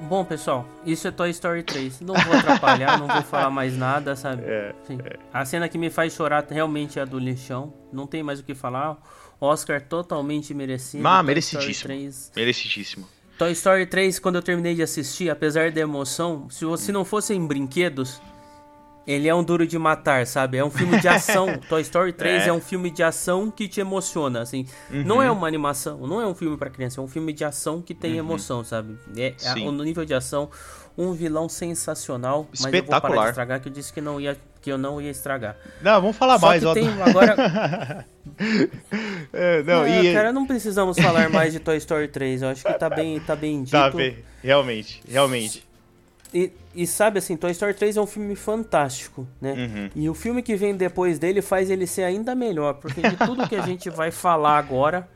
Bom, pessoal, isso é Toy Story 3. Não vou atrapalhar, não vou falar mais nada, sabe? É, é. A cena que me faz chorar realmente é a do lixão. Não tem mais o que falar. Oscar totalmente merecido. Ah, merecidíssimo. Merecidíssimo. Toy Story 3, quando eu terminei de assistir, apesar da emoção, se você não fossem brinquedos, ele é um duro de matar, sabe? É um filme de ação. Toy Story 3 é. é. um filme de ação que te emociona, assim. Uhum. Não é uma animação, não é um filme para criança, é um filme de ação que tem uhum. emoção, sabe? É, é, no nível de ação, um vilão sensacional, mas eu vou parar de estragar que eu disse que não ia que eu não ia estragar. Não, vamos falar Só mais, ó. Tem agora é, não, não e... cara, não precisamos falar mais de Toy Story 3. Eu acho que tá bem, tá bem tá dito. Tá bem, realmente, realmente. E, e sabe assim, Toy Story 3 é um filme fantástico, né? Uhum. E o filme que vem depois dele faz ele ser ainda melhor, porque de tudo que a gente vai falar agora,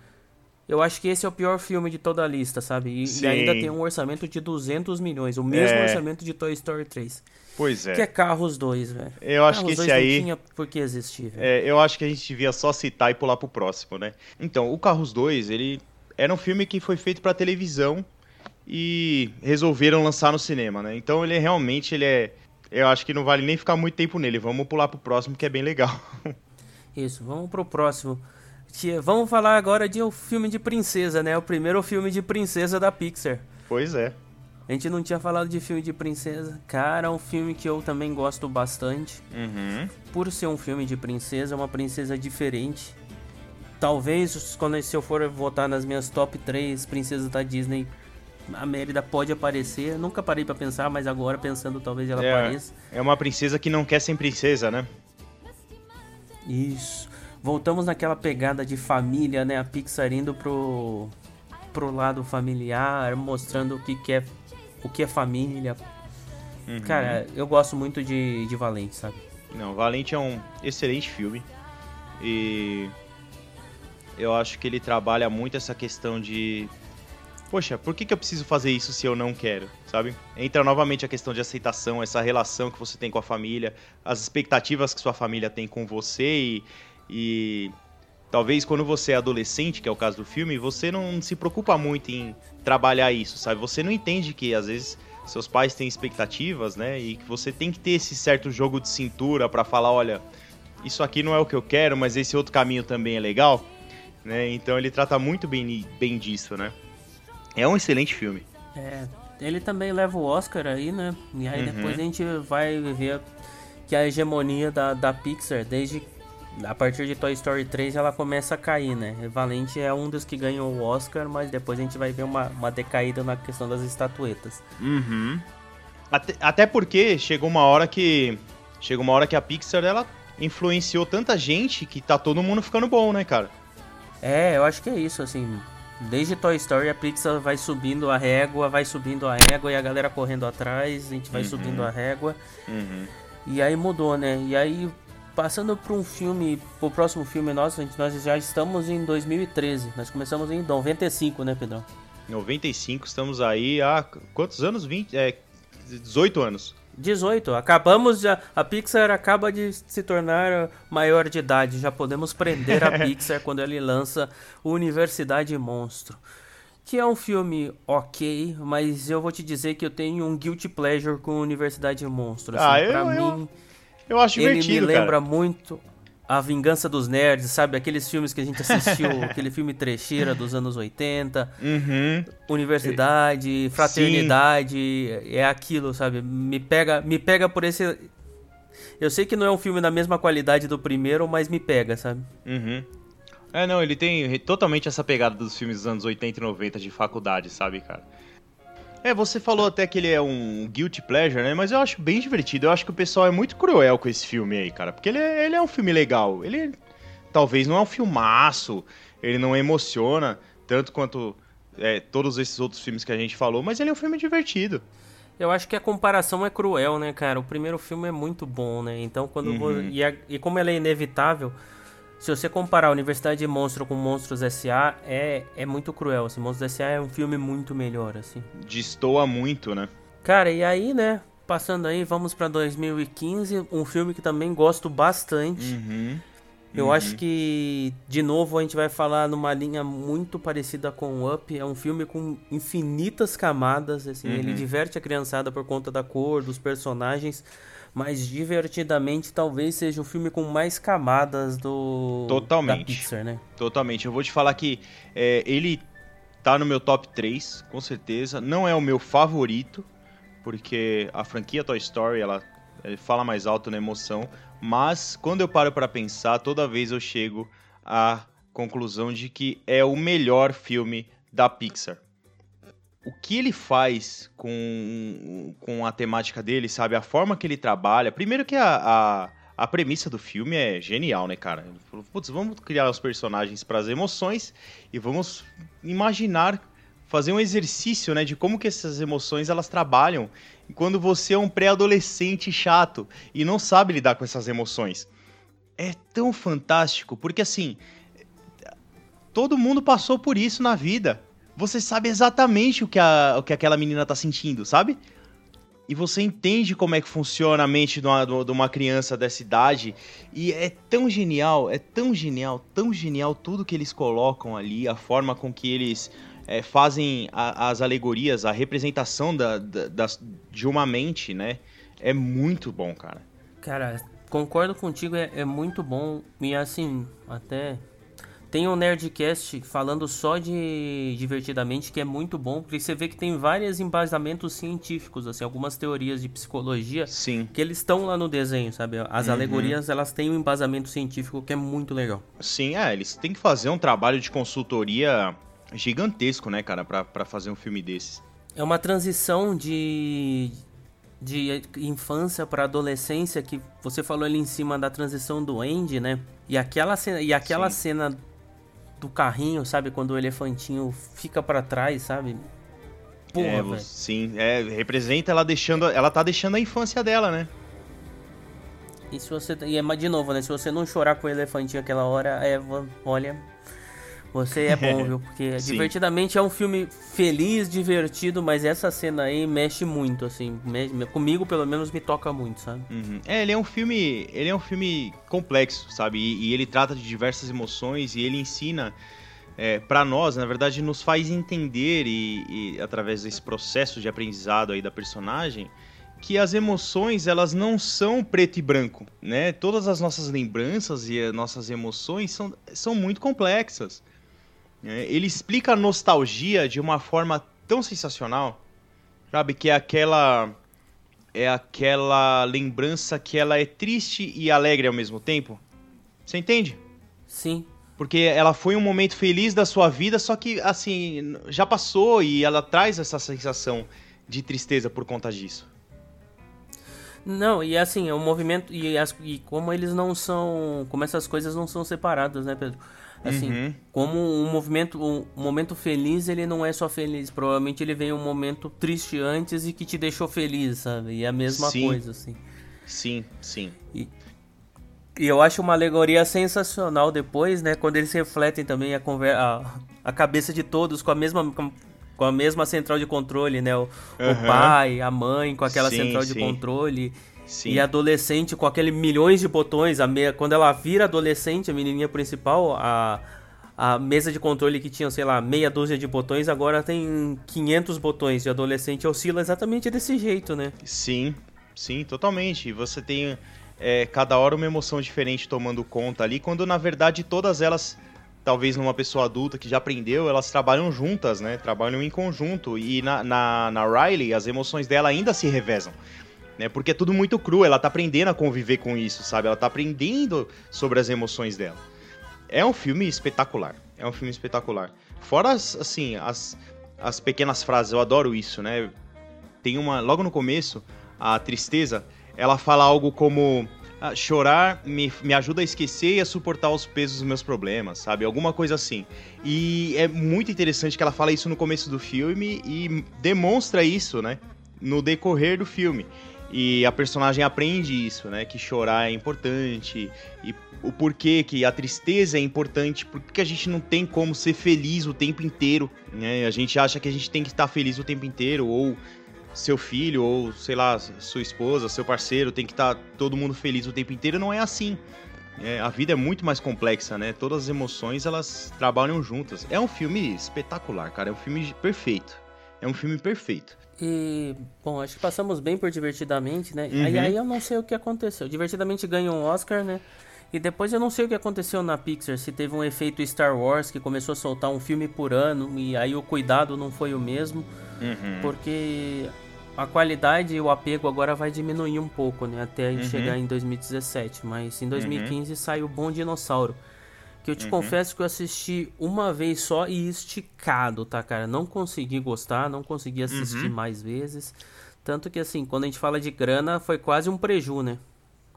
eu acho que esse é o pior filme de toda a lista, sabe? E, e ainda tem um orçamento de 200 milhões, o mesmo é... orçamento de Toy Story 3. Pois é. Que é Carros 2, velho. Eu acho Carros que esse aí. Não tinha por que existir, velho. É, eu acho que a gente devia só citar e pular pro próximo, né? Então, o Carros 2, ele era um filme que foi feito para televisão e resolveram lançar no cinema, né? Então ele é, realmente ele é. Eu acho que não vale nem ficar muito tempo nele. Vamos pular pro próximo que é bem legal. Isso, vamos pro próximo. Vamos falar agora de um filme de princesa, né? O primeiro filme de princesa da Pixar. Pois é. A gente não tinha falado de filme de princesa. Cara, é um filme que eu também gosto bastante. Uhum. Por ser um filme de princesa, é uma princesa diferente. Talvez, quando se eu for votar nas minhas top 3 princesas da Disney, a Mérida pode aparecer. Nunca parei para pensar, mas agora pensando talvez ela é, apareça. É uma princesa que não quer ser princesa, né? Isso. Voltamos naquela pegada de família, né? A Pixar indo pro, pro lado familiar, mostrando o que, que é o que é família. Uhum. Cara, eu gosto muito de, de Valente, sabe? Não, Valente é um excelente filme. E eu acho que ele trabalha muito essa questão de. Poxa, por que, que eu preciso fazer isso se eu não quero? Sabe? Entra novamente a questão de aceitação, essa relação que você tem com a família, as expectativas que sua família tem com você e, e talvez quando você é adolescente, que é o caso do filme, você não se preocupa muito em trabalhar isso, sabe? Você não entende que às vezes seus pais têm expectativas, né? E que você tem que ter esse certo jogo de cintura para falar, olha, isso aqui não é o que eu quero, mas esse outro caminho também é legal, né? Então ele trata muito bem, bem disso, né? É um excelente filme. É, ele também leva o Oscar aí, né? E aí uhum. depois a gente vai ver que a hegemonia da, da Pixar, desde a partir de Toy Story 3 ela começa a cair, né? Valente é um dos que ganhou o Oscar, mas depois a gente vai ver uma, uma decaída na questão das estatuetas. Uhum. Até, até porque chegou uma hora que. Chegou uma hora que a Pixar ela influenciou tanta gente que tá todo mundo ficando bom, né, cara? É, eu acho que é isso, assim. Desde Toy Story a Pixar vai subindo a régua, vai subindo a régua e a galera correndo atrás, a gente vai uhum. subindo a régua. Uhum. E aí mudou, né? E aí Passando para um filme, pro próximo filme nosso, gente, nós já estamos em 2013. Nós começamos em 95, né, Pedrão? 95, estamos aí há quantos anos? 20, é, 18 anos. 18. Acabamos já. A Pixar acaba de se tornar maior de idade. Já podemos prender a Pixar quando ele lança Universidade Monstro. Que é um filme ok, mas eu vou te dizer que eu tenho um guilty pleasure com Universidade Monstro. Assim, ah, eu, pra eu, mim. Eu acho divertido, Ele me lembra cara. muito A Vingança dos Nerds, sabe? Aqueles filmes que a gente assistiu, aquele filme trecheira dos anos 80. Uhum. Universidade, fraternidade, Sim. é aquilo, sabe? Me pega, me pega por esse... Eu sei que não é um filme da mesma qualidade do primeiro, mas me pega, sabe? Uhum. É, não, ele tem totalmente essa pegada dos filmes dos anos 80 e 90 de faculdade, sabe, cara? É, você falou até que ele é um guilty pleasure, né? Mas eu acho bem divertido. Eu acho que o pessoal é muito cruel com esse filme aí, cara. Porque ele é, ele é um filme legal. Ele talvez não é um filmaço, ele não emociona tanto quanto é, todos esses outros filmes que a gente falou, mas ele é um filme divertido. Eu acho que a comparação é cruel, né, cara? O primeiro filme é muito bom, né? Então, quando uhum. vou... e, a... e como ele é inevitável, se você comparar a Universidade de Monstro com Monstros S.A., é, é muito cruel. Assim. Monstros S.A. é um filme muito melhor, assim. Destoa muito, né? Cara, e aí, né? Passando aí, vamos para 2015, um filme que também gosto bastante. Uhum. Eu uhum. acho que, de novo, a gente vai falar numa linha muito parecida com Up. É um filme com infinitas camadas, assim. Uhum. Ele diverte a criançada por conta da cor, dos personagens mas divertidamente talvez seja o filme com mais camadas do Totalmente. da Pixar, né? Totalmente. Eu vou te falar que é, ele tá no meu top 3, com certeza. Não é o meu favorito, porque a franquia Toy Story, ela, ela fala mais alto na emoção, mas quando eu paro para pensar, toda vez eu chego à conclusão de que é o melhor filme da Pixar o que ele faz com, com a temática dele, sabe? A forma que ele trabalha. Primeiro que a, a, a premissa do filme é genial, né, cara? Putz, vamos criar os personagens para as emoções e vamos imaginar, fazer um exercício, né, de como que essas emoções elas trabalham quando você é um pré-adolescente chato e não sabe lidar com essas emoções. É tão fantástico, porque assim, todo mundo passou por isso na vida você sabe exatamente o que, a, o que aquela menina tá sentindo, sabe? E você entende como é que funciona a mente de uma, de uma criança dessa idade. E é tão genial, é tão genial, tão genial tudo que eles colocam ali, a forma com que eles é, fazem a, as alegorias, a representação da, da, das, de uma mente, né? É muito bom, cara. Cara, concordo contigo, é, é muito bom. E assim, até tem um Nerdcast falando só de Divertidamente, que é muito bom, porque você vê que tem vários embasamentos científicos, assim, algumas teorias de psicologia Sim. que eles estão lá no desenho, sabe? As uhum. alegorias, elas têm um embasamento científico que é muito legal. Sim, é, eles têm que fazer um trabalho de consultoria gigantesco, né, cara, para fazer um filme desses. É uma transição de de infância para adolescência que você falou ali em cima da transição do Andy, né? E aquela cena, e aquela cena do carrinho, sabe, quando o elefantinho fica para trás, sabe? Porra, é, sim, é, representa ela deixando, ela tá deixando a infância dela, né? E se você, e é, de novo, né, se você não chorar com o elefantinho aquela hora, é, olha, você é bom, viu? Porque Divertidamente é um filme feliz, divertido, mas essa cena aí mexe muito, assim. Me, comigo, pelo menos, me toca muito, sabe? Uhum. É, ele é um filme. Ele é um filme complexo, sabe? E, e ele trata de diversas emoções e ele ensina. É, para nós, na verdade, nos faz entender e, e através desse processo de aprendizado aí da personagem, que as emoções elas não são preto e branco, né? Todas as nossas lembranças e as nossas emoções são, são muito complexas. É, ele explica a nostalgia de uma forma tão sensacional, sabe? Que é aquela é aquela lembrança que ela é triste e alegre ao mesmo tempo. Você entende? Sim. Porque ela foi um momento feliz da sua vida, só que assim, já passou e ela traz essa sensação de tristeza por conta disso. Não, e assim, o movimento e, as, e como eles não são, como essas coisas não são separadas, né, Pedro? Assim, uhum. como um movimento, um momento feliz, ele não é só feliz. Provavelmente ele vem um momento triste antes e que te deixou feliz, sabe? E é a mesma sim. coisa, assim. Sim, sim. E, e eu acho uma alegoria sensacional depois, né? Quando eles refletem também a, a, a cabeça de todos com a mesma com a mesma central de controle, né? O, uhum. o pai, a mãe com aquela sim, central sim. de controle. Sim. E adolescente com aquele milhões de botões, a meia, quando ela vira adolescente, a menininha principal, a, a mesa de controle que tinha, sei lá, meia dúzia de botões, agora tem 500 botões. E adolescente oscila exatamente desse jeito, né? Sim, sim, totalmente. Você tem é, cada hora uma emoção diferente tomando conta ali, quando na verdade todas elas, talvez numa pessoa adulta que já aprendeu, elas trabalham juntas, né? Trabalham em conjunto. E na, na, na Riley, as emoções dela ainda se revezam né? Porque é tudo muito cru, ela tá aprendendo a conviver com isso, sabe? Ela tá aprendendo sobre as emoções dela. É um filme espetacular. É um filme espetacular. Fora, as, assim, as, as pequenas frases, eu adoro isso, né? Tem uma. Logo no começo, a tristeza, ela fala algo como. Ah, chorar me, me ajuda a esquecer e a suportar os pesos dos meus problemas, sabe? Alguma coisa assim. E é muito interessante que ela fala isso no começo do filme e demonstra isso, né? No decorrer do filme. E a personagem aprende isso, né? Que chorar é importante e o porquê que a tristeza é importante, porque a gente não tem como ser feliz o tempo inteiro, né? A gente acha que a gente tem que estar feliz o tempo inteiro ou seu filho ou sei lá, sua esposa, seu parceiro tem que estar todo mundo feliz o tempo inteiro, não é assim. É, a vida é muito mais complexa, né? Todas as emoções elas trabalham juntas. É um filme espetacular, cara. É um filme perfeito. É um filme perfeito. E, bom, acho que passamos bem por Divertidamente, né? Uhum. Aí, aí eu não sei o que aconteceu. Divertidamente ganhou um Oscar, né? E depois eu não sei o que aconteceu na Pixar, se teve um efeito Star Wars que começou a soltar um filme por ano e aí o cuidado não foi o mesmo, uhum. porque a qualidade e o apego agora vai diminuir um pouco, né, até uhum. chegar em 2017, mas em 2015 uhum. saiu Bom Dinossauro. Que eu te uhum. confesso que eu assisti uma vez só e esticado, tá, cara? Não consegui gostar, não consegui assistir uhum. mais vezes. Tanto que, assim, quando a gente fala de grana, foi quase um preju, né?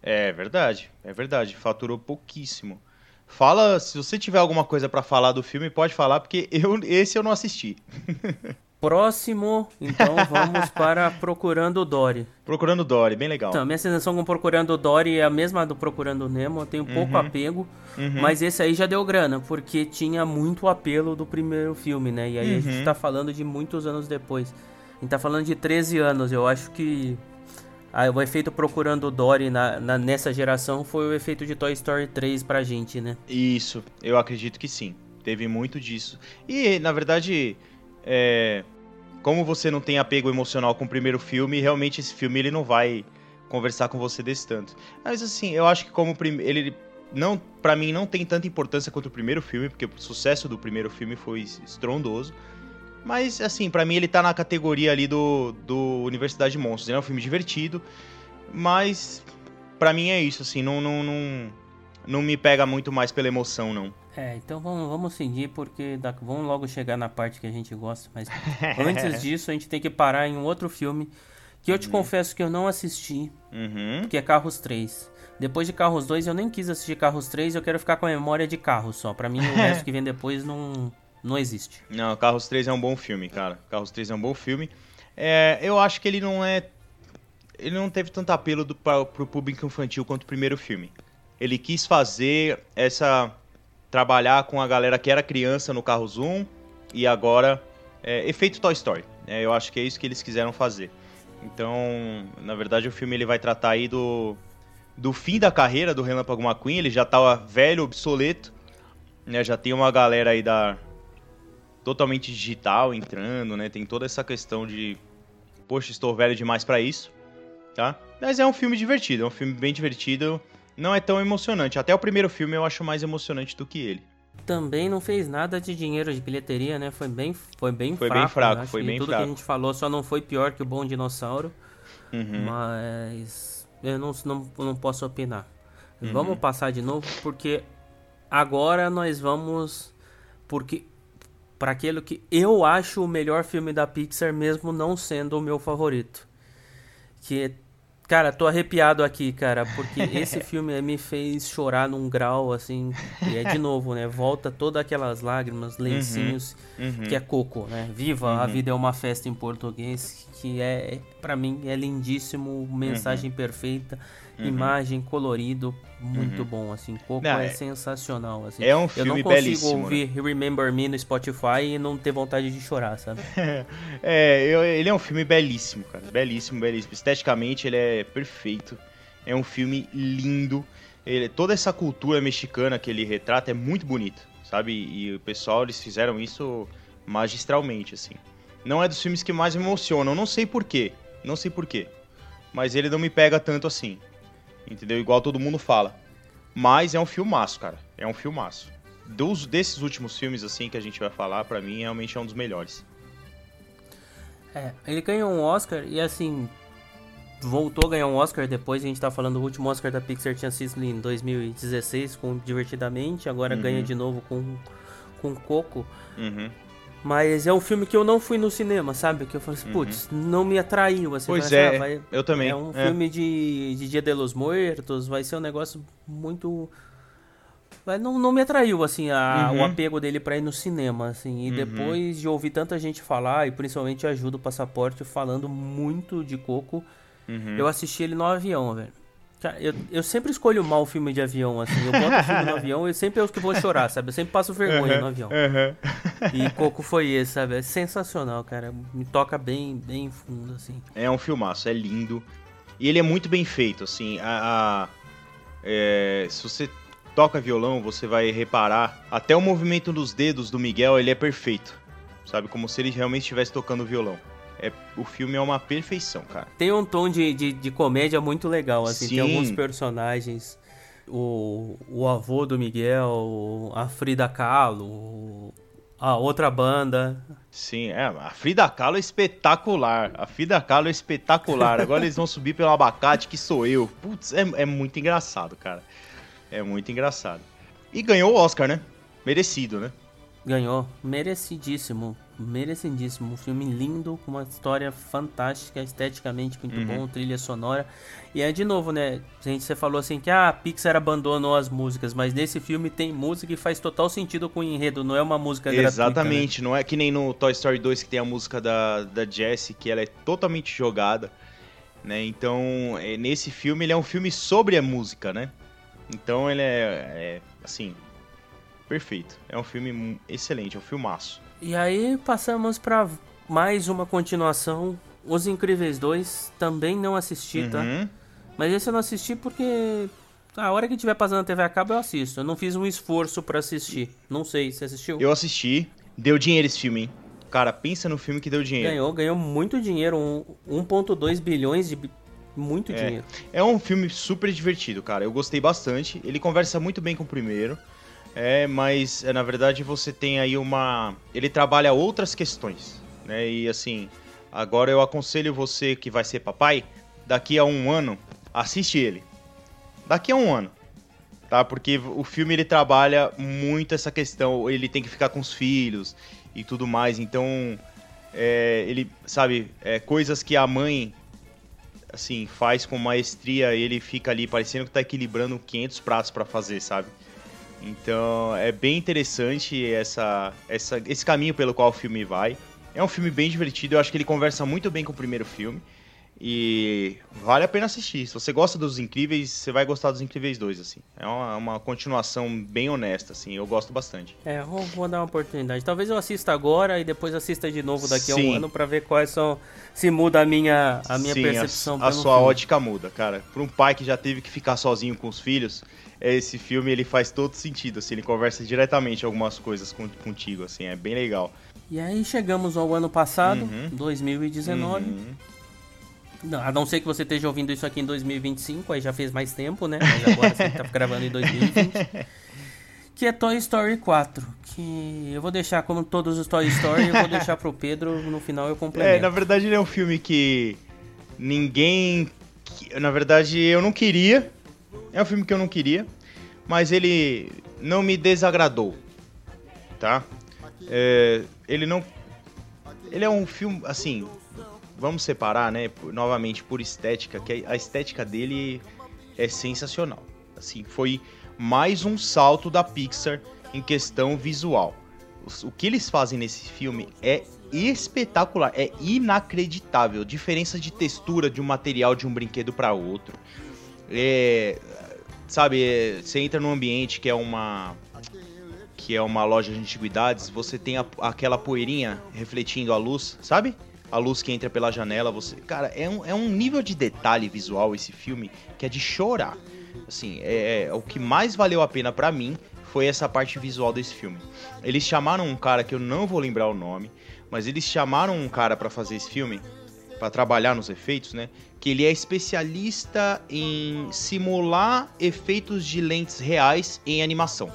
É verdade, é verdade. Faturou pouquíssimo. Fala, se você tiver alguma coisa para falar do filme, pode falar, porque eu, esse eu não assisti. Próximo, então vamos para Procurando Dory. Procurando Dory, bem legal. Então, minha sensação com Procurando Dory é a mesma do Procurando Nemo, eu tenho pouco uhum. apego, uhum. mas esse aí já deu grana, porque tinha muito apelo do primeiro filme, né? E aí uhum. a gente uhum. tá falando de muitos anos depois. A gente tá falando de 13 anos, eu acho que ah, o efeito Procurando Dory na, na, nessa geração foi o efeito de Toy Story 3 pra gente, né? Isso, eu acredito que sim. Teve muito disso. E, na verdade é, como você não tem apego emocional com o primeiro filme, realmente esse filme ele não vai conversar com você desse tanto. Mas assim, eu acho que como ele não, para mim não tem tanta importância quanto o primeiro filme, porque o sucesso do primeiro filme foi estrondoso. Mas, assim, para mim ele tá na categoria ali do, do Universidade de Monstros. Ele é um filme divertido, mas para mim é isso, assim, não, não, não, não me pega muito mais pela emoção, não. É, então vamos, vamos seguir, porque vamos logo chegar na parte que a gente gosta. Mas antes disso, a gente tem que parar em um outro filme que eu te uhum. confesso que eu não assisti, uhum. que é Carros 3. Depois de Carros 2, eu nem quis assistir Carros 3, eu quero ficar com a memória de Carros só. Para mim, o resto que vem depois não, não existe. Não, Carros 3 é um bom filme, cara. Carros 3 é um bom filme. É, eu acho que ele não é. Ele não teve tanto apelo do, pra, pro público infantil quanto o primeiro filme. Ele quis fazer essa. trabalhar com a galera que era criança no Carros 1 e agora. É, efeito Toy Story. É, eu acho que é isso que eles quiseram fazer. Então, na verdade, o filme ele vai tratar aí do, do fim da carreira do Relâmpago McQueen. Ele já tava velho, obsoleto. Né? Já tem uma galera aí da totalmente digital entrando, né? Tem toda essa questão de poxa, estou velho demais para isso, tá? Mas é um filme divertido, é um filme bem divertido. Não é tão emocionante. Até o primeiro filme eu acho mais emocionante do que ele também não fez nada de dinheiro de bilheteria, né? Foi bem, foi bem foi fraco. Bem fraco né? foi bem tudo fraco. que a gente falou só não foi pior que o Bom Dinossauro. Uhum. Mas eu não, não, não posso opinar. Uhum. Vamos passar de novo, porque agora nós vamos. Porque. Para aquilo que eu acho o melhor filme da Pixar, mesmo não sendo o meu favorito. Que Cara, tô arrepiado aqui, cara, porque esse filme me fez chorar num grau, assim, e é de novo, né? Volta todas aquelas lágrimas, lencinhos, uhum, uhum. que é Coco, né? Viva, uhum. a vida é uma festa em português, que é, para mim, é lindíssimo, mensagem uhum. perfeita, uhum. imagem, colorido, muito uhum. bom, assim. Coco não, é, é, sensacional, assim. É um filme belíssimo. Eu não consigo né? ouvir né? Remember Me no Spotify e não ter vontade de chorar, sabe? é, eu, ele é um filme belíssimo, cara. Belíssimo, belíssimo. Esteticamente ele é perfeito. É um filme lindo. Ele, toda essa cultura mexicana que ele retrata é muito bonita, sabe? E o pessoal, eles fizeram isso magistralmente, assim. Não é dos filmes que mais me emocionam, não sei porquê. Não sei porquê. Mas ele não me pega tanto assim entendeu? Igual todo mundo fala. Mas é um filmaço, cara. É um filmaço. Dos, desses últimos filmes, assim, que a gente vai falar, para mim, realmente é um dos melhores. É, ele ganhou um Oscar e, assim, voltou a ganhar um Oscar depois. A gente tá falando, o último Oscar da Pixar tinha sido em 2016 com Divertidamente, agora uhum. ganha de novo com, com Coco. Uhum. Mas é um filme que eu não fui no cinema, sabe? Que eu falei assim, putz, uhum. não me atraiu. Assim, pois assim, é, ah, vai... eu também. É um é. filme de, de Dia de los Muertos, vai ser um negócio muito... Mas não, não me atraiu, assim, a, uhum. o apego dele pra ir no cinema, assim. E uhum. depois de ouvir tanta gente falar, e principalmente ajuda o Passaporte falando muito de Coco, uhum. eu assisti ele no avião, velho. Eu, eu sempre escolho mal filme de avião, assim. Eu boto filme no avião e sempre é os que vou chorar, sabe? Eu sempre passo vergonha uhum, no avião. Uhum. E Coco foi esse, sabe? É sensacional, cara. Me toca bem, bem fundo, assim. É um filmaço, é lindo. E ele é muito bem feito, assim. A, a é, se você toca violão, você vai reparar. Até o movimento dos dedos do Miguel, ele é perfeito. Sabe? Como se ele realmente estivesse tocando violão. É, o filme é uma perfeição, cara. Tem um tom de, de, de comédia muito legal, assim. Sim. Tem alguns personagens. O, o avô do Miguel, a Frida Kahlo, a outra banda. Sim, é, a Frida Kahlo é espetacular. A Frida Kahlo é espetacular. Agora eles vão subir pelo abacate que sou eu. Putz, é, é muito engraçado, cara. É muito engraçado. E ganhou o Oscar, né? Merecido, né? Ganhou, merecidíssimo, merecidíssimo. Um filme lindo, com uma história fantástica, esteticamente muito uhum. bom, trilha sonora. E é de novo, né? Gente, você falou assim que ah, a Pixar abandonou as músicas, mas nesse filme tem música e faz total sentido com o enredo, não é uma música Exatamente, gratuita, né? não é que nem no Toy Story 2 que tem a música da, da Jessie, que ela é totalmente jogada, né? Então, é, nesse filme ele é um filme sobre a música, né? Então ele é, é assim, perfeito. É um filme excelente, é um filmaço. E aí passamos para mais uma continuação. Os Incríveis 2 também não assisti, tá? uhum. tá? Mas esse eu não assisti porque a hora que tiver passando na TV a cabo eu assisto. Eu não fiz um esforço para assistir. Não sei, você assistiu? Eu assisti. Deu dinheiro esse filme, hein? Cara, pensa no filme que deu dinheiro. Ganhou, ganhou muito dinheiro. 1.2 bilhões de muito é, dinheiro. É um filme super divertido, cara. Eu gostei bastante. Ele conversa muito bem com o primeiro. É, mas é, na verdade você tem aí uma. Ele trabalha outras questões, né? E assim, agora eu aconselho você que vai ser papai, daqui a um ano, assiste ele. Daqui a um ano, tá? Porque o filme ele trabalha muito essa questão, ele tem que ficar com os filhos e tudo mais. Então, é, ele sabe é, coisas que a mãe assim faz com maestria, ele fica ali parecendo que tá equilibrando 500 pratos para fazer, sabe? Então é bem interessante essa, essa, esse caminho pelo qual o filme vai. É um filme bem divertido, eu acho que ele conversa muito bem com o primeiro filme. E vale a pena assistir. Se você gosta dos Incríveis, você vai gostar dos Incríveis 2, assim. É uma, uma continuação bem honesta, assim. Eu gosto bastante. É, vou, vou, dar uma oportunidade. Talvez eu assista agora e depois assista de novo daqui Sim. a um ano para ver quais são... Se muda a minha, a minha Sim, percepção. A, a sua filme. ótica muda, cara. Para um pai que já teve que ficar sozinho com os filhos, esse filme ele faz todo sentido, assim, ele conversa diretamente algumas coisas com, contigo, assim, é bem legal. E aí chegamos ao ano passado, uhum. 2019. Uhum. Não, a não ser que você esteja ouvindo isso aqui em 2025, aí já fez mais tempo, né? Mas agora você tá gravando em 2020. que é Toy Story 4. Que eu vou deixar, como todos os Toy Story, eu vou deixar pro Pedro, no final eu complemento. É, na verdade ele é um filme que ninguém. Na verdade eu não queria, é um filme que eu não queria, mas ele não me desagradou, tá? É, ele não... Ele é um filme, assim, vamos separar, né, novamente por estética, que a estética dele é sensacional. Assim, foi mais um salto da Pixar em questão visual. O que eles fazem nesse filme é espetacular, é inacreditável. Diferença de textura de um material de um brinquedo para outro. É, sabe, você entra num ambiente que é uma que é uma loja de antiguidades, você tem a, aquela poeirinha refletindo a luz, sabe? A luz que entra pela janela, você, cara, é um, é um nível de detalhe visual esse filme que é de chorar. Assim, é, é o que mais valeu a pena para mim foi essa parte visual desse filme. Eles chamaram um cara que eu não vou lembrar o nome, mas eles chamaram um cara para fazer esse filme para trabalhar nos efeitos, né? Que ele é especialista em simular efeitos de lentes reais em animação.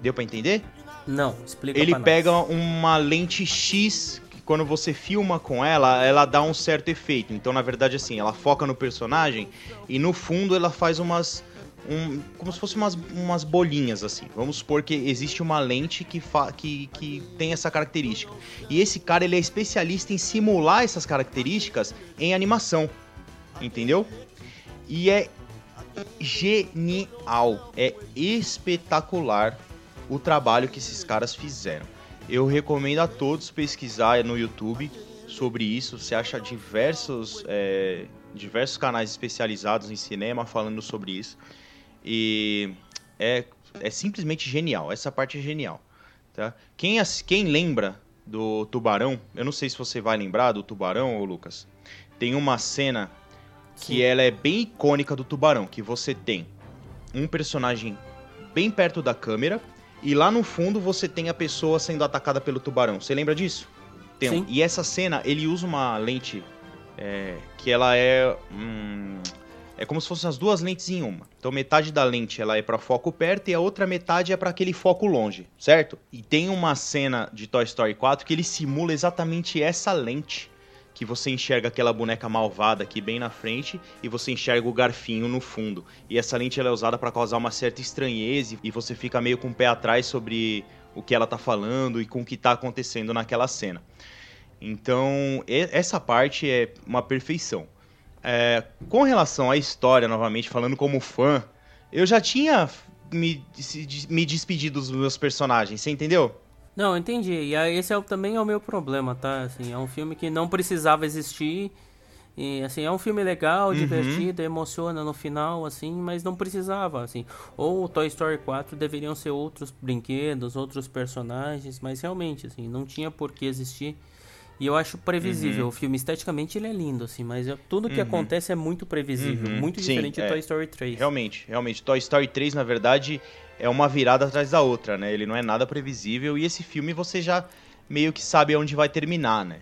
Deu para entender? Não, explica Ele pega nós. uma lente X que quando você filma com ela, ela dá um certo efeito. Então, na verdade, assim, ela foca no personagem e no fundo ela faz umas um, como se fossem umas, umas bolinhas assim. Vamos supor que existe uma lente que, fa, que, que tem essa característica. E esse cara ele é especialista em simular essas características em animação. Entendeu? E é genial, é espetacular o trabalho que esses caras fizeram. Eu recomendo a todos pesquisar no YouTube sobre isso. Você acha diversos, é, diversos canais especializados em cinema falando sobre isso. E é, é simplesmente genial. Essa parte é genial. Tá? Quem, quem lembra do Tubarão, eu não sei se você vai lembrar do Tubarão, ô Lucas. Tem uma cena que Sim. ela é bem icônica do Tubarão, que você tem um personagem bem perto da câmera e lá no fundo você tem a pessoa sendo atacada pelo tubarão. Você lembra disso? Tem Sim. E essa cena, ele usa uma lente é, que ela é... Hum, é como se fossem as duas lentes em uma. Então metade da lente ela é para foco perto e a outra metade é para aquele foco longe, certo? E tem uma cena de Toy Story 4 que ele simula exatamente essa lente que você enxerga aquela boneca malvada aqui bem na frente e você enxerga o garfinho no fundo. E essa lente ela é usada para causar uma certa estranheza e você fica meio com o pé atrás sobre o que ela tá falando e com o que tá acontecendo naquela cena. Então, essa parte é uma perfeição. É, com relação à história, novamente, falando como fã, eu já tinha me, me despedido dos meus personagens, você entendeu? Não, entendi. E esse é, também é o meu problema, tá? Assim, é um filme que não precisava existir. E, assim, é um filme legal, uhum. divertido, emociona no final, assim, mas não precisava, assim. Ou o Toy Story 4 deveriam ser outros brinquedos, outros personagens, mas realmente, assim, não tinha por que existir. E eu acho previsível. Uhum. O filme esteticamente ele é lindo, assim, mas eu, tudo que uhum. acontece é muito previsível, uhum. muito diferente Sim, de é, Toy Story 3. Realmente, realmente. Toy Story 3, na verdade, é uma virada atrás da outra, né? Ele não é nada previsível e esse filme você já meio que sabe onde vai terminar, né?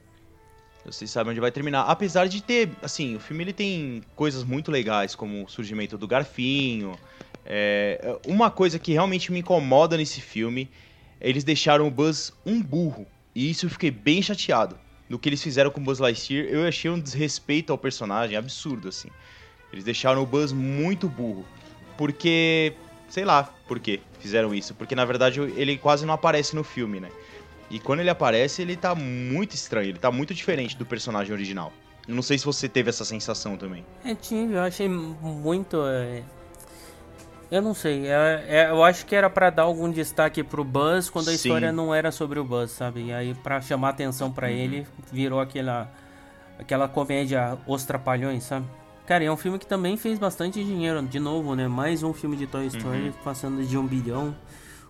Vocês sabem onde vai terminar. Apesar de ter, assim, o filme ele tem coisas muito legais, como o surgimento do Garfinho. É, uma coisa que realmente me incomoda nesse filme, eles deixaram o Buzz um burro. E isso eu fiquei bem chateado. No que eles fizeram com o Buzz Lightyear, eu achei um desrespeito ao personagem absurdo, assim. Eles deixaram o Buzz muito burro. Porque, sei lá por que fizeram isso. Porque, na verdade, ele quase não aparece no filme, né? E quando ele aparece, ele tá muito estranho, ele tá muito diferente do personagem original. Não sei se você teve essa sensação também. É, tive, eu achei muito. É... Eu não sei, é, é, eu acho que era para dar algum destaque pro Buzz quando a Sim. história não era sobre o Buzz, sabe? E aí, para chamar atenção para uhum. ele, virou aquela, aquela comédia Os Trapalhões, sabe? Cara, é um filme que também fez bastante dinheiro, de novo, né? Mais um filme de Toy Story uhum. passando de um bilhão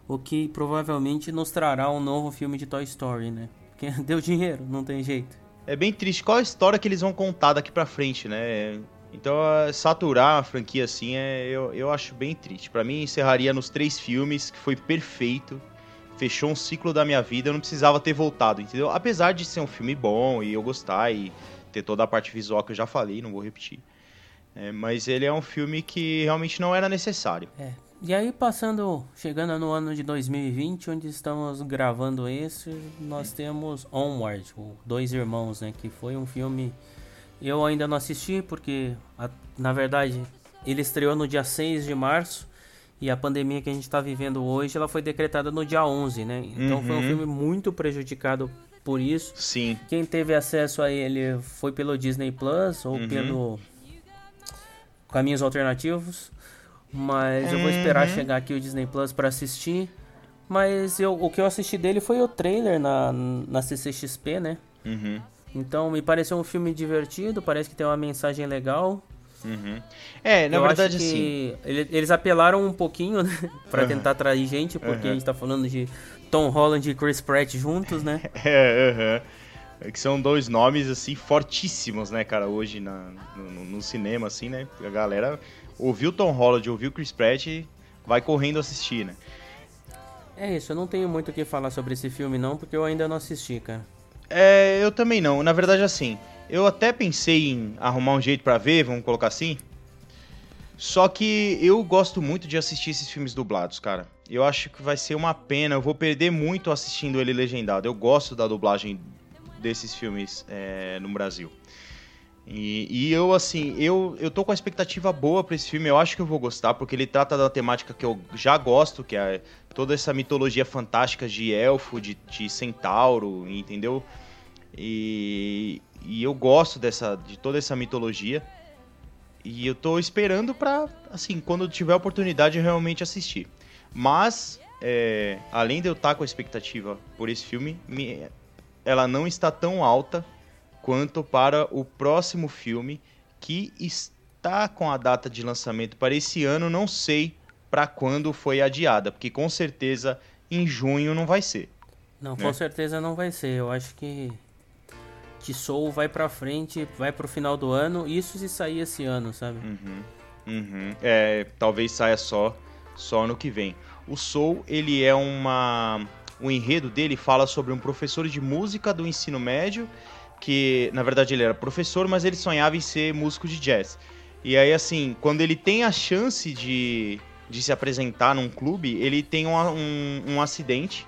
o que provavelmente nos trará um novo filme de Toy Story, né? Porque deu dinheiro, não tem jeito. É bem triste. Qual a história que eles vão contar daqui pra frente, né? Então, saturar a franquia assim, é, eu, eu acho bem triste. Para mim, encerraria nos três filmes, que foi perfeito. Fechou um ciclo da minha vida, eu não precisava ter voltado, entendeu? Apesar de ser um filme bom e eu gostar e ter toda a parte visual que eu já falei, não vou repetir. É, mas ele é um filme que realmente não era necessário. É, e aí, passando, chegando no ano de 2020, onde estamos gravando esse, nós temos Onward, o Dois Irmãos, né? Que foi um filme. Eu ainda não assisti, porque, a, na verdade, ele estreou no dia 6 de março. E a pandemia que a gente está vivendo hoje, ela foi decretada no dia 11, né? Então uhum. foi um uhum. filme muito prejudicado por isso. Sim. Quem teve acesso a ele foi pelo Disney Plus ou uhum. pelo Caminhos Alternativos. Mas eu vou esperar uhum. chegar aqui o Disney Plus para assistir. Mas eu, o que eu assisti dele foi o trailer na, na CCXP, né? Uhum. Então me pareceu um filme divertido, parece que tem uma mensagem legal. Uhum. É, na eu verdade, assim. Eles apelaram um pouquinho, né? pra uhum. tentar atrair gente, porque a gente tá falando de Tom Holland e Chris Pratt juntos, né? É, é, que são dois nomes, assim, fortíssimos, né, cara, hoje na, no, no cinema, assim, né? A galera ouviu Tom Holland, ouviu Chris Pratt, vai correndo assistir, né? É isso, eu não tenho muito o que falar sobre esse filme não, porque eu ainda não assisti, cara. É, eu também não. Na verdade, assim, eu até pensei em arrumar um jeito para ver, vamos colocar assim. Só que eu gosto muito de assistir esses filmes dublados, cara. Eu acho que vai ser uma pena, eu vou perder muito assistindo ele legendado. Eu gosto da dublagem desses filmes é, no Brasil. E, e, eu, assim, eu, eu tô com a expectativa boa para esse filme. Eu acho que eu vou gostar, porque ele trata da temática que eu já gosto, que é toda essa mitologia fantástica de elfo, de, de centauro, entendeu? E, e eu gosto dessa, de toda essa mitologia. E eu tô esperando pra, assim, quando tiver oportunidade, realmente assistir. Mas, é, além de eu estar tá com a expectativa por esse filme, me, ela não está tão alta quanto para o próximo filme que está com a data de lançamento para esse ano, não sei para quando foi adiada, porque com certeza em junho não vai ser. Não, né? com certeza não vai ser. Eu acho que que Soul vai para frente, vai para o final do ano, isso se sair esse ano, sabe? Uhum, uhum. É, talvez saia só só no que vem. O Soul, ele é uma o enredo dele fala sobre um professor de música do ensino médio que na verdade ele era professor, mas ele sonhava em ser músico de jazz. E aí, assim, quando ele tem a chance de, de se apresentar num clube, ele tem um, um, um acidente.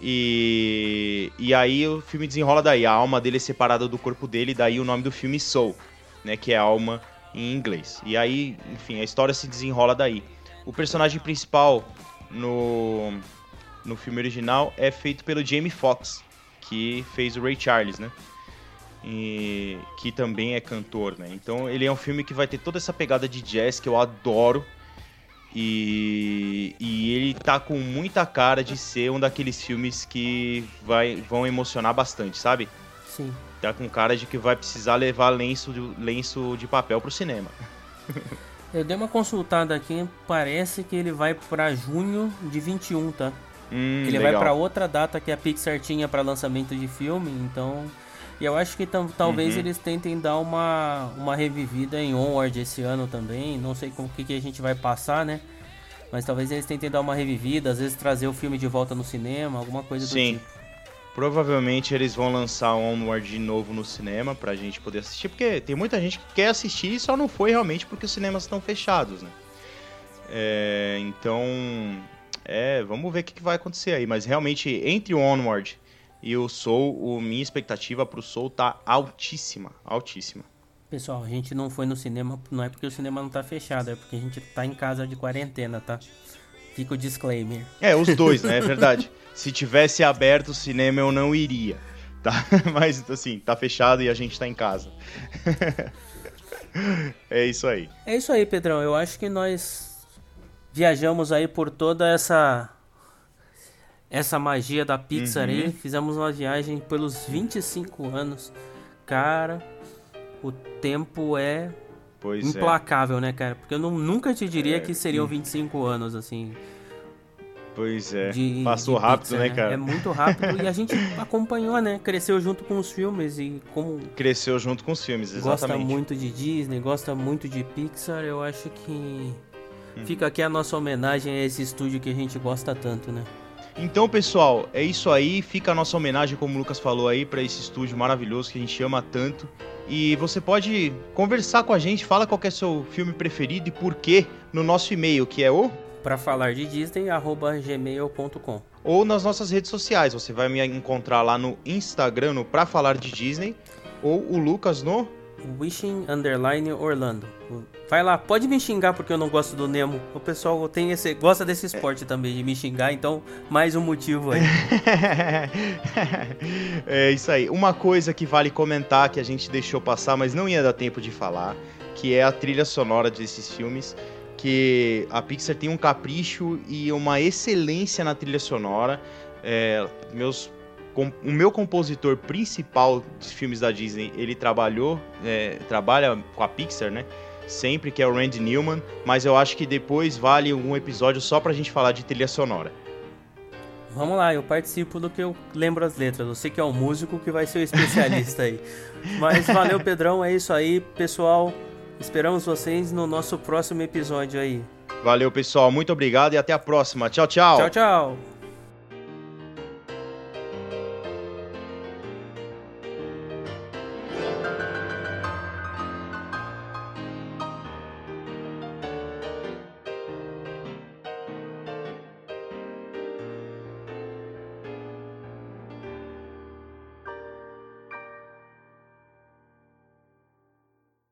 E, e aí o filme desenrola daí. A alma dele é separada do corpo dele, daí o nome do filme Soul, né? Que é alma em inglês. E aí, enfim, a história se desenrola daí. O personagem principal no, no filme original é feito pelo Jamie Foxx, que fez o Ray Charles, né? E, que também é cantor, né? Então ele é um filme que vai ter toda essa pegada de jazz que eu adoro. E, e ele tá com muita cara de ser um daqueles filmes que vai, vão emocionar bastante, sabe? Sim. Tá com cara de que vai precisar levar lenço de, lenço de papel pro cinema. Eu dei uma consultada aqui, parece que ele vai para junho de 21, tá? Hum, ele legal. vai para outra data que a Pixar tinha para lançamento de filme, então e eu acho que talvez uhum. eles tentem dar uma, uma revivida em Onward esse ano também. Não sei com o que, que a gente vai passar, né? Mas talvez eles tentem dar uma revivida, às vezes trazer o filme de volta no cinema, alguma coisa do Sim. tipo. Provavelmente eles vão lançar Onward de novo no cinema pra gente poder assistir, porque tem muita gente que quer assistir e só não foi realmente porque os cinemas estão fechados, né? É, então, é, vamos ver o que, que, vai acontecer aí. Mas realmente, entre o Onward e o Soul, o, minha expectativa pro Soul tá altíssima, altíssima. Pessoal, a gente não foi no cinema, não é porque o cinema não tá fechado, é porque a gente tá em casa de quarentena, tá? Fica o disclaimer. É, os dois, né? É verdade. Se tivesse aberto o cinema, eu não iria. Tá? Mas, assim, tá fechado e a gente tá em casa. é isso aí. É isso aí, Pedrão. Eu acho que nós viajamos aí por toda essa essa magia da Pixar uhum. aí. Fizemos uma viagem pelos 25 anos. Cara, o tempo é Pois é. implacável, é. né, cara? Porque eu não, nunca te diria é. que seriam 25 anos, assim. Pois é. De, Passou de rápido, Pixar, né, né, cara? É muito rápido e a gente acompanhou, né? Cresceu junto com os filmes e como. Cresceu junto com os filmes, exatamente. Gosta muito de Disney, gosta muito de Pixar, eu acho que. Hum. Fica aqui a nossa homenagem a esse estúdio que a gente gosta tanto, né? Então, pessoal, é isso aí. Fica a nossa homenagem, como o Lucas falou aí, para esse estúdio maravilhoso que a gente ama tanto. E você pode conversar com a gente, fala qual é o seu filme preferido e por quê no nosso e-mail, que é o para falar de Disney gmail.com ou nas nossas redes sociais. Você vai me encontrar lá no Instagram no para falar de Disney ou o Lucas no Wishing Underline Orlando. Vai lá, pode me xingar porque eu não gosto do Nemo. O pessoal tem esse, gosta desse esporte também, de me xingar, então mais um motivo aí. é isso aí. Uma coisa que vale comentar que a gente deixou passar, mas não ia dar tempo de falar, que é a trilha sonora desses filmes. Que a Pixar tem um capricho e uma excelência na trilha sonora. É, meus o meu compositor principal de filmes da Disney, ele trabalhou, é, trabalha com a Pixar, né? Sempre que é o Randy Newman, mas eu acho que depois vale um episódio só pra gente falar de trilha sonora. Vamos lá, eu participo do que eu lembro as letras. Você que é o músico que vai ser o especialista aí. Mas valeu, Pedrão, é isso aí, pessoal. Esperamos vocês no nosso próximo episódio aí. Valeu, pessoal. Muito obrigado e até a próxima. Tchau, tchau. Tchau, tchau.